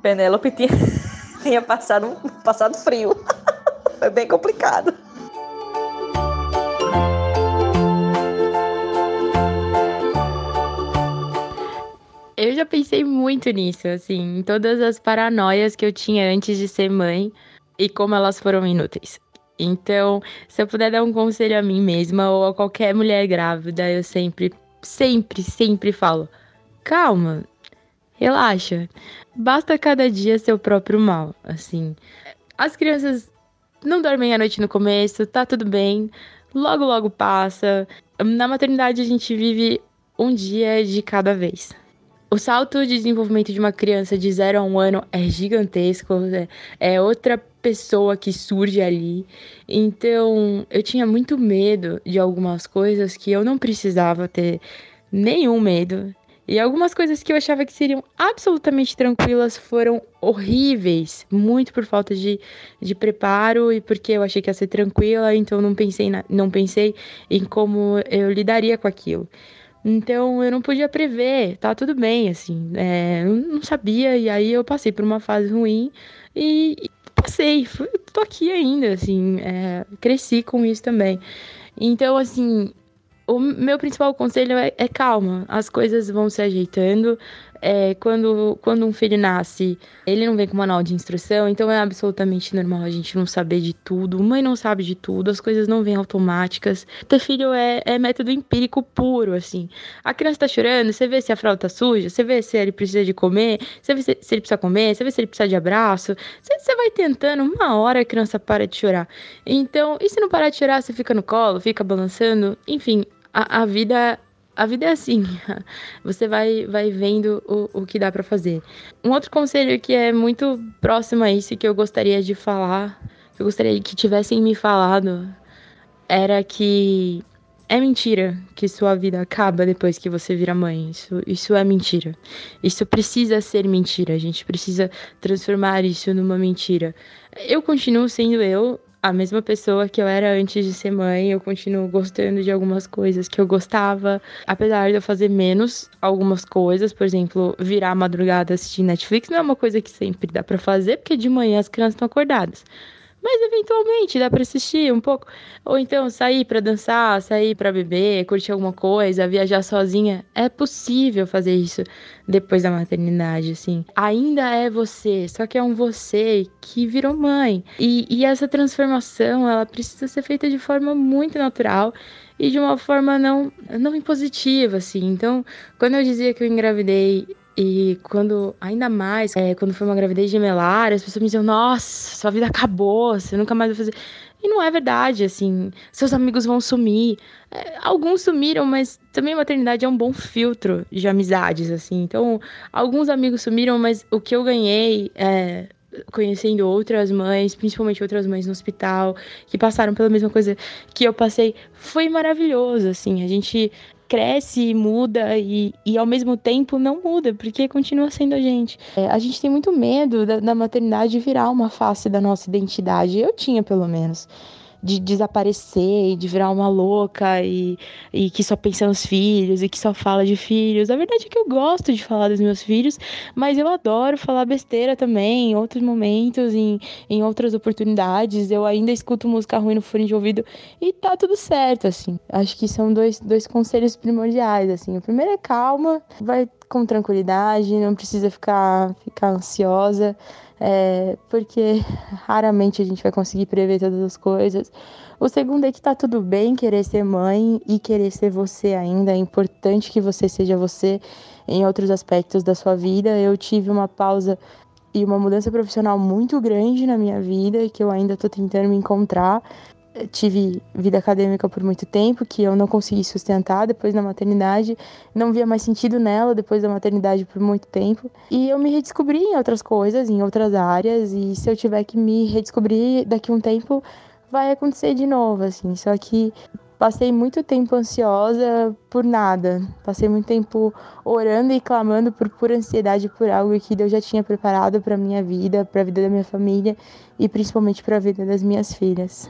Penélope tinha, [LAUGHS] tinha passado, passado frio. [LAUGHS] Foi bem complicado. Eu já pensei muito nisso, assim, em todas as paranoias que eu tinha antes de ser mãe e como elas foram inúteis. Então, se eu puder dar um conselho a mim mesma ou a qualquer mulher grávida, eu sempre, sempre, sempre falo: calma, relaxa. Basta cada dia seu próprio mal. Assim, as crianças não dormem à noite no começo, tá tudo bem, logo, logo passa. Na maternidade, a gente vive um dia de cada vez. O salto de desenvolvimento de uma criança de 0 a 1 um ano é gigantesco, é, é outra pessoa que surge ali. Então, eu tinha muito medo de algumas coisas que eu não precisava ter nenhum medo. E algumas coisas que eu achava que seriam absolutamente tranquilas foram horríveis, muito por falta de, de preparo e porque eu achei que ia ser tranquila, então não pensei, na, não pensei em como eu lidaria com aquilo. Então eu não podia prever, tá tudo bem, assim. É, eu não sabia, e aí eu passei por uma fase ruim e, e passei. Fui, tô aqui ainda, assim. É, cresci com isso também. Então, assim, o meu principal conselho é, é, calma, as coisas vão se ajeitando. É, quando, quando um filho nasce, ele não vem com manual de instrução, então é absolutamente normal a gente não saber de tudo. Mãe não sabe de tudo, as coisas não vêm automáticas. Ter filho é, é método empírico puro, assim. A criança tá chorando, você vê se a fralda tá suja, você vê se ele precisa de comer, você vê se, se ele precisa comer, você vê se ele precisa de abraço. Você, vai tentando, uma hora a criança para de chorar. Então, e se não parar de chorar, você fica no colo, fica balançando, enfim, a, a vida a vida é assim. [LAUGHS] Você vai, vai vendo o, o que dá para fazer. Um outro conselho que é muito próximo a isso que eu gostaria de falar, que eu gostaria que tivessem me falado, era que é mentira que sua vida acaba depois que você vira mãe. Isso, isso é mentira. Isso precisa ser mentira. A gente precisa transformar isso numa mentira. Eu continuo sendo eu, a mesma pessoa que eu era antes de ser mãe, eu continuo gostando de algumas coisas que eu gostava, apesar de eu fazer menos algumas coisas, por exemplo, virar madrugada assistir Netflix não é uma coisa que sempre dá para fazer, porque de manhã as crianças estão acordadas. Mas eventualmente dá para assistir um pouco. Ou então sair para dançar, sair para beber, curtir alguma coisa, viajar sozinha. É possível fazer isso depois da maternidade, assim. Ainda é você, só que é um você que virou mãe. E, e essa transformação, ela precisa ser feita de forma muito natural e de uma forma não, não impositiva, assim. Então, quando eu dizia que eu engravidei e quando, ainda mais, é, quando foi uma gravidez gemelar, as pessoas me diziam, nossa, sua vida acabou, você nunca mais vai fazer. E não é verdade, assim, seus amigos vão sumir. É, alguns sumiram, mas também a maternidade é um bom filtro de amizades, assim. Então, alguns amigos sumiram, mas o que eu ganhei é, conhecendo outras mães, principalmente outras mães no hospital, que passaram pela mesma coisa que eu passei, foi maravilhoso, assim. A gente cresce, muda e, e ao mesmo tempo não muda, porque continua sendo a gente. É, a gente tem muito medo da, da maternidade virar uma face da nossa identidade. Eu tinha, pelo menos de desaparecer e de virar uma louca e, e que só pensa nos filhos e que só fala de filhos. A verdade é que eu gosto de falar dos meus filhos, mas eu adoro falar besteira também, em outros momentos, em, em outras oportunidades. Eu ainda escuto música ruim no fone de ouvido e tá tudo certo, assim. Acho que são dois, dois conselhos primordiais, assim. O primeiro é calma, vai com tranquilidade, não precisa ficar, ficar ansiosa é, porque [LAUGHS] raramente a gente vai conseguir prever todas as coisas. O segundo é que tá tudo bem querer ser mãe e querer ser você ainda. É importante que você seja você em outros aspectos da sua vida. Eu tive uma pausa e uma mudança profissional muito grande na minha vida que eu ainda tô tentando me encontrar tive vida acadêmica por muito tempo, que eu não consegui sustentar depois da maternidade, não via mais sentido nela depois da maternidade por muito tempo. E eu me redescobri em outras coisas, em outras áreas, e se eu tiver que me redescobrir daqui a um tempo, vai acontecer de novo, assim. Só que passei muito tempo ansiosa por nada. Passei muito tempo orando e clamando por pura ansiedade por algo que Deus já tinha preparado para minha vida, para a vida da minha família e principalmente para a vida das minhas filhas.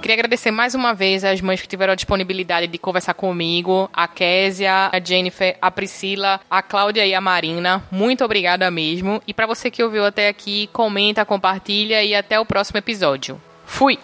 Queria agradecer mais uma vez às mães que tiveram a disponibilidade de conversar comigo, a Késia, a Jennifer, a Priscila, a Cláudia e a Marina. Muito obrigada mesmo. E para você que ouviu até aqui, comenta, compartilha e até o próximo episódio. Fui!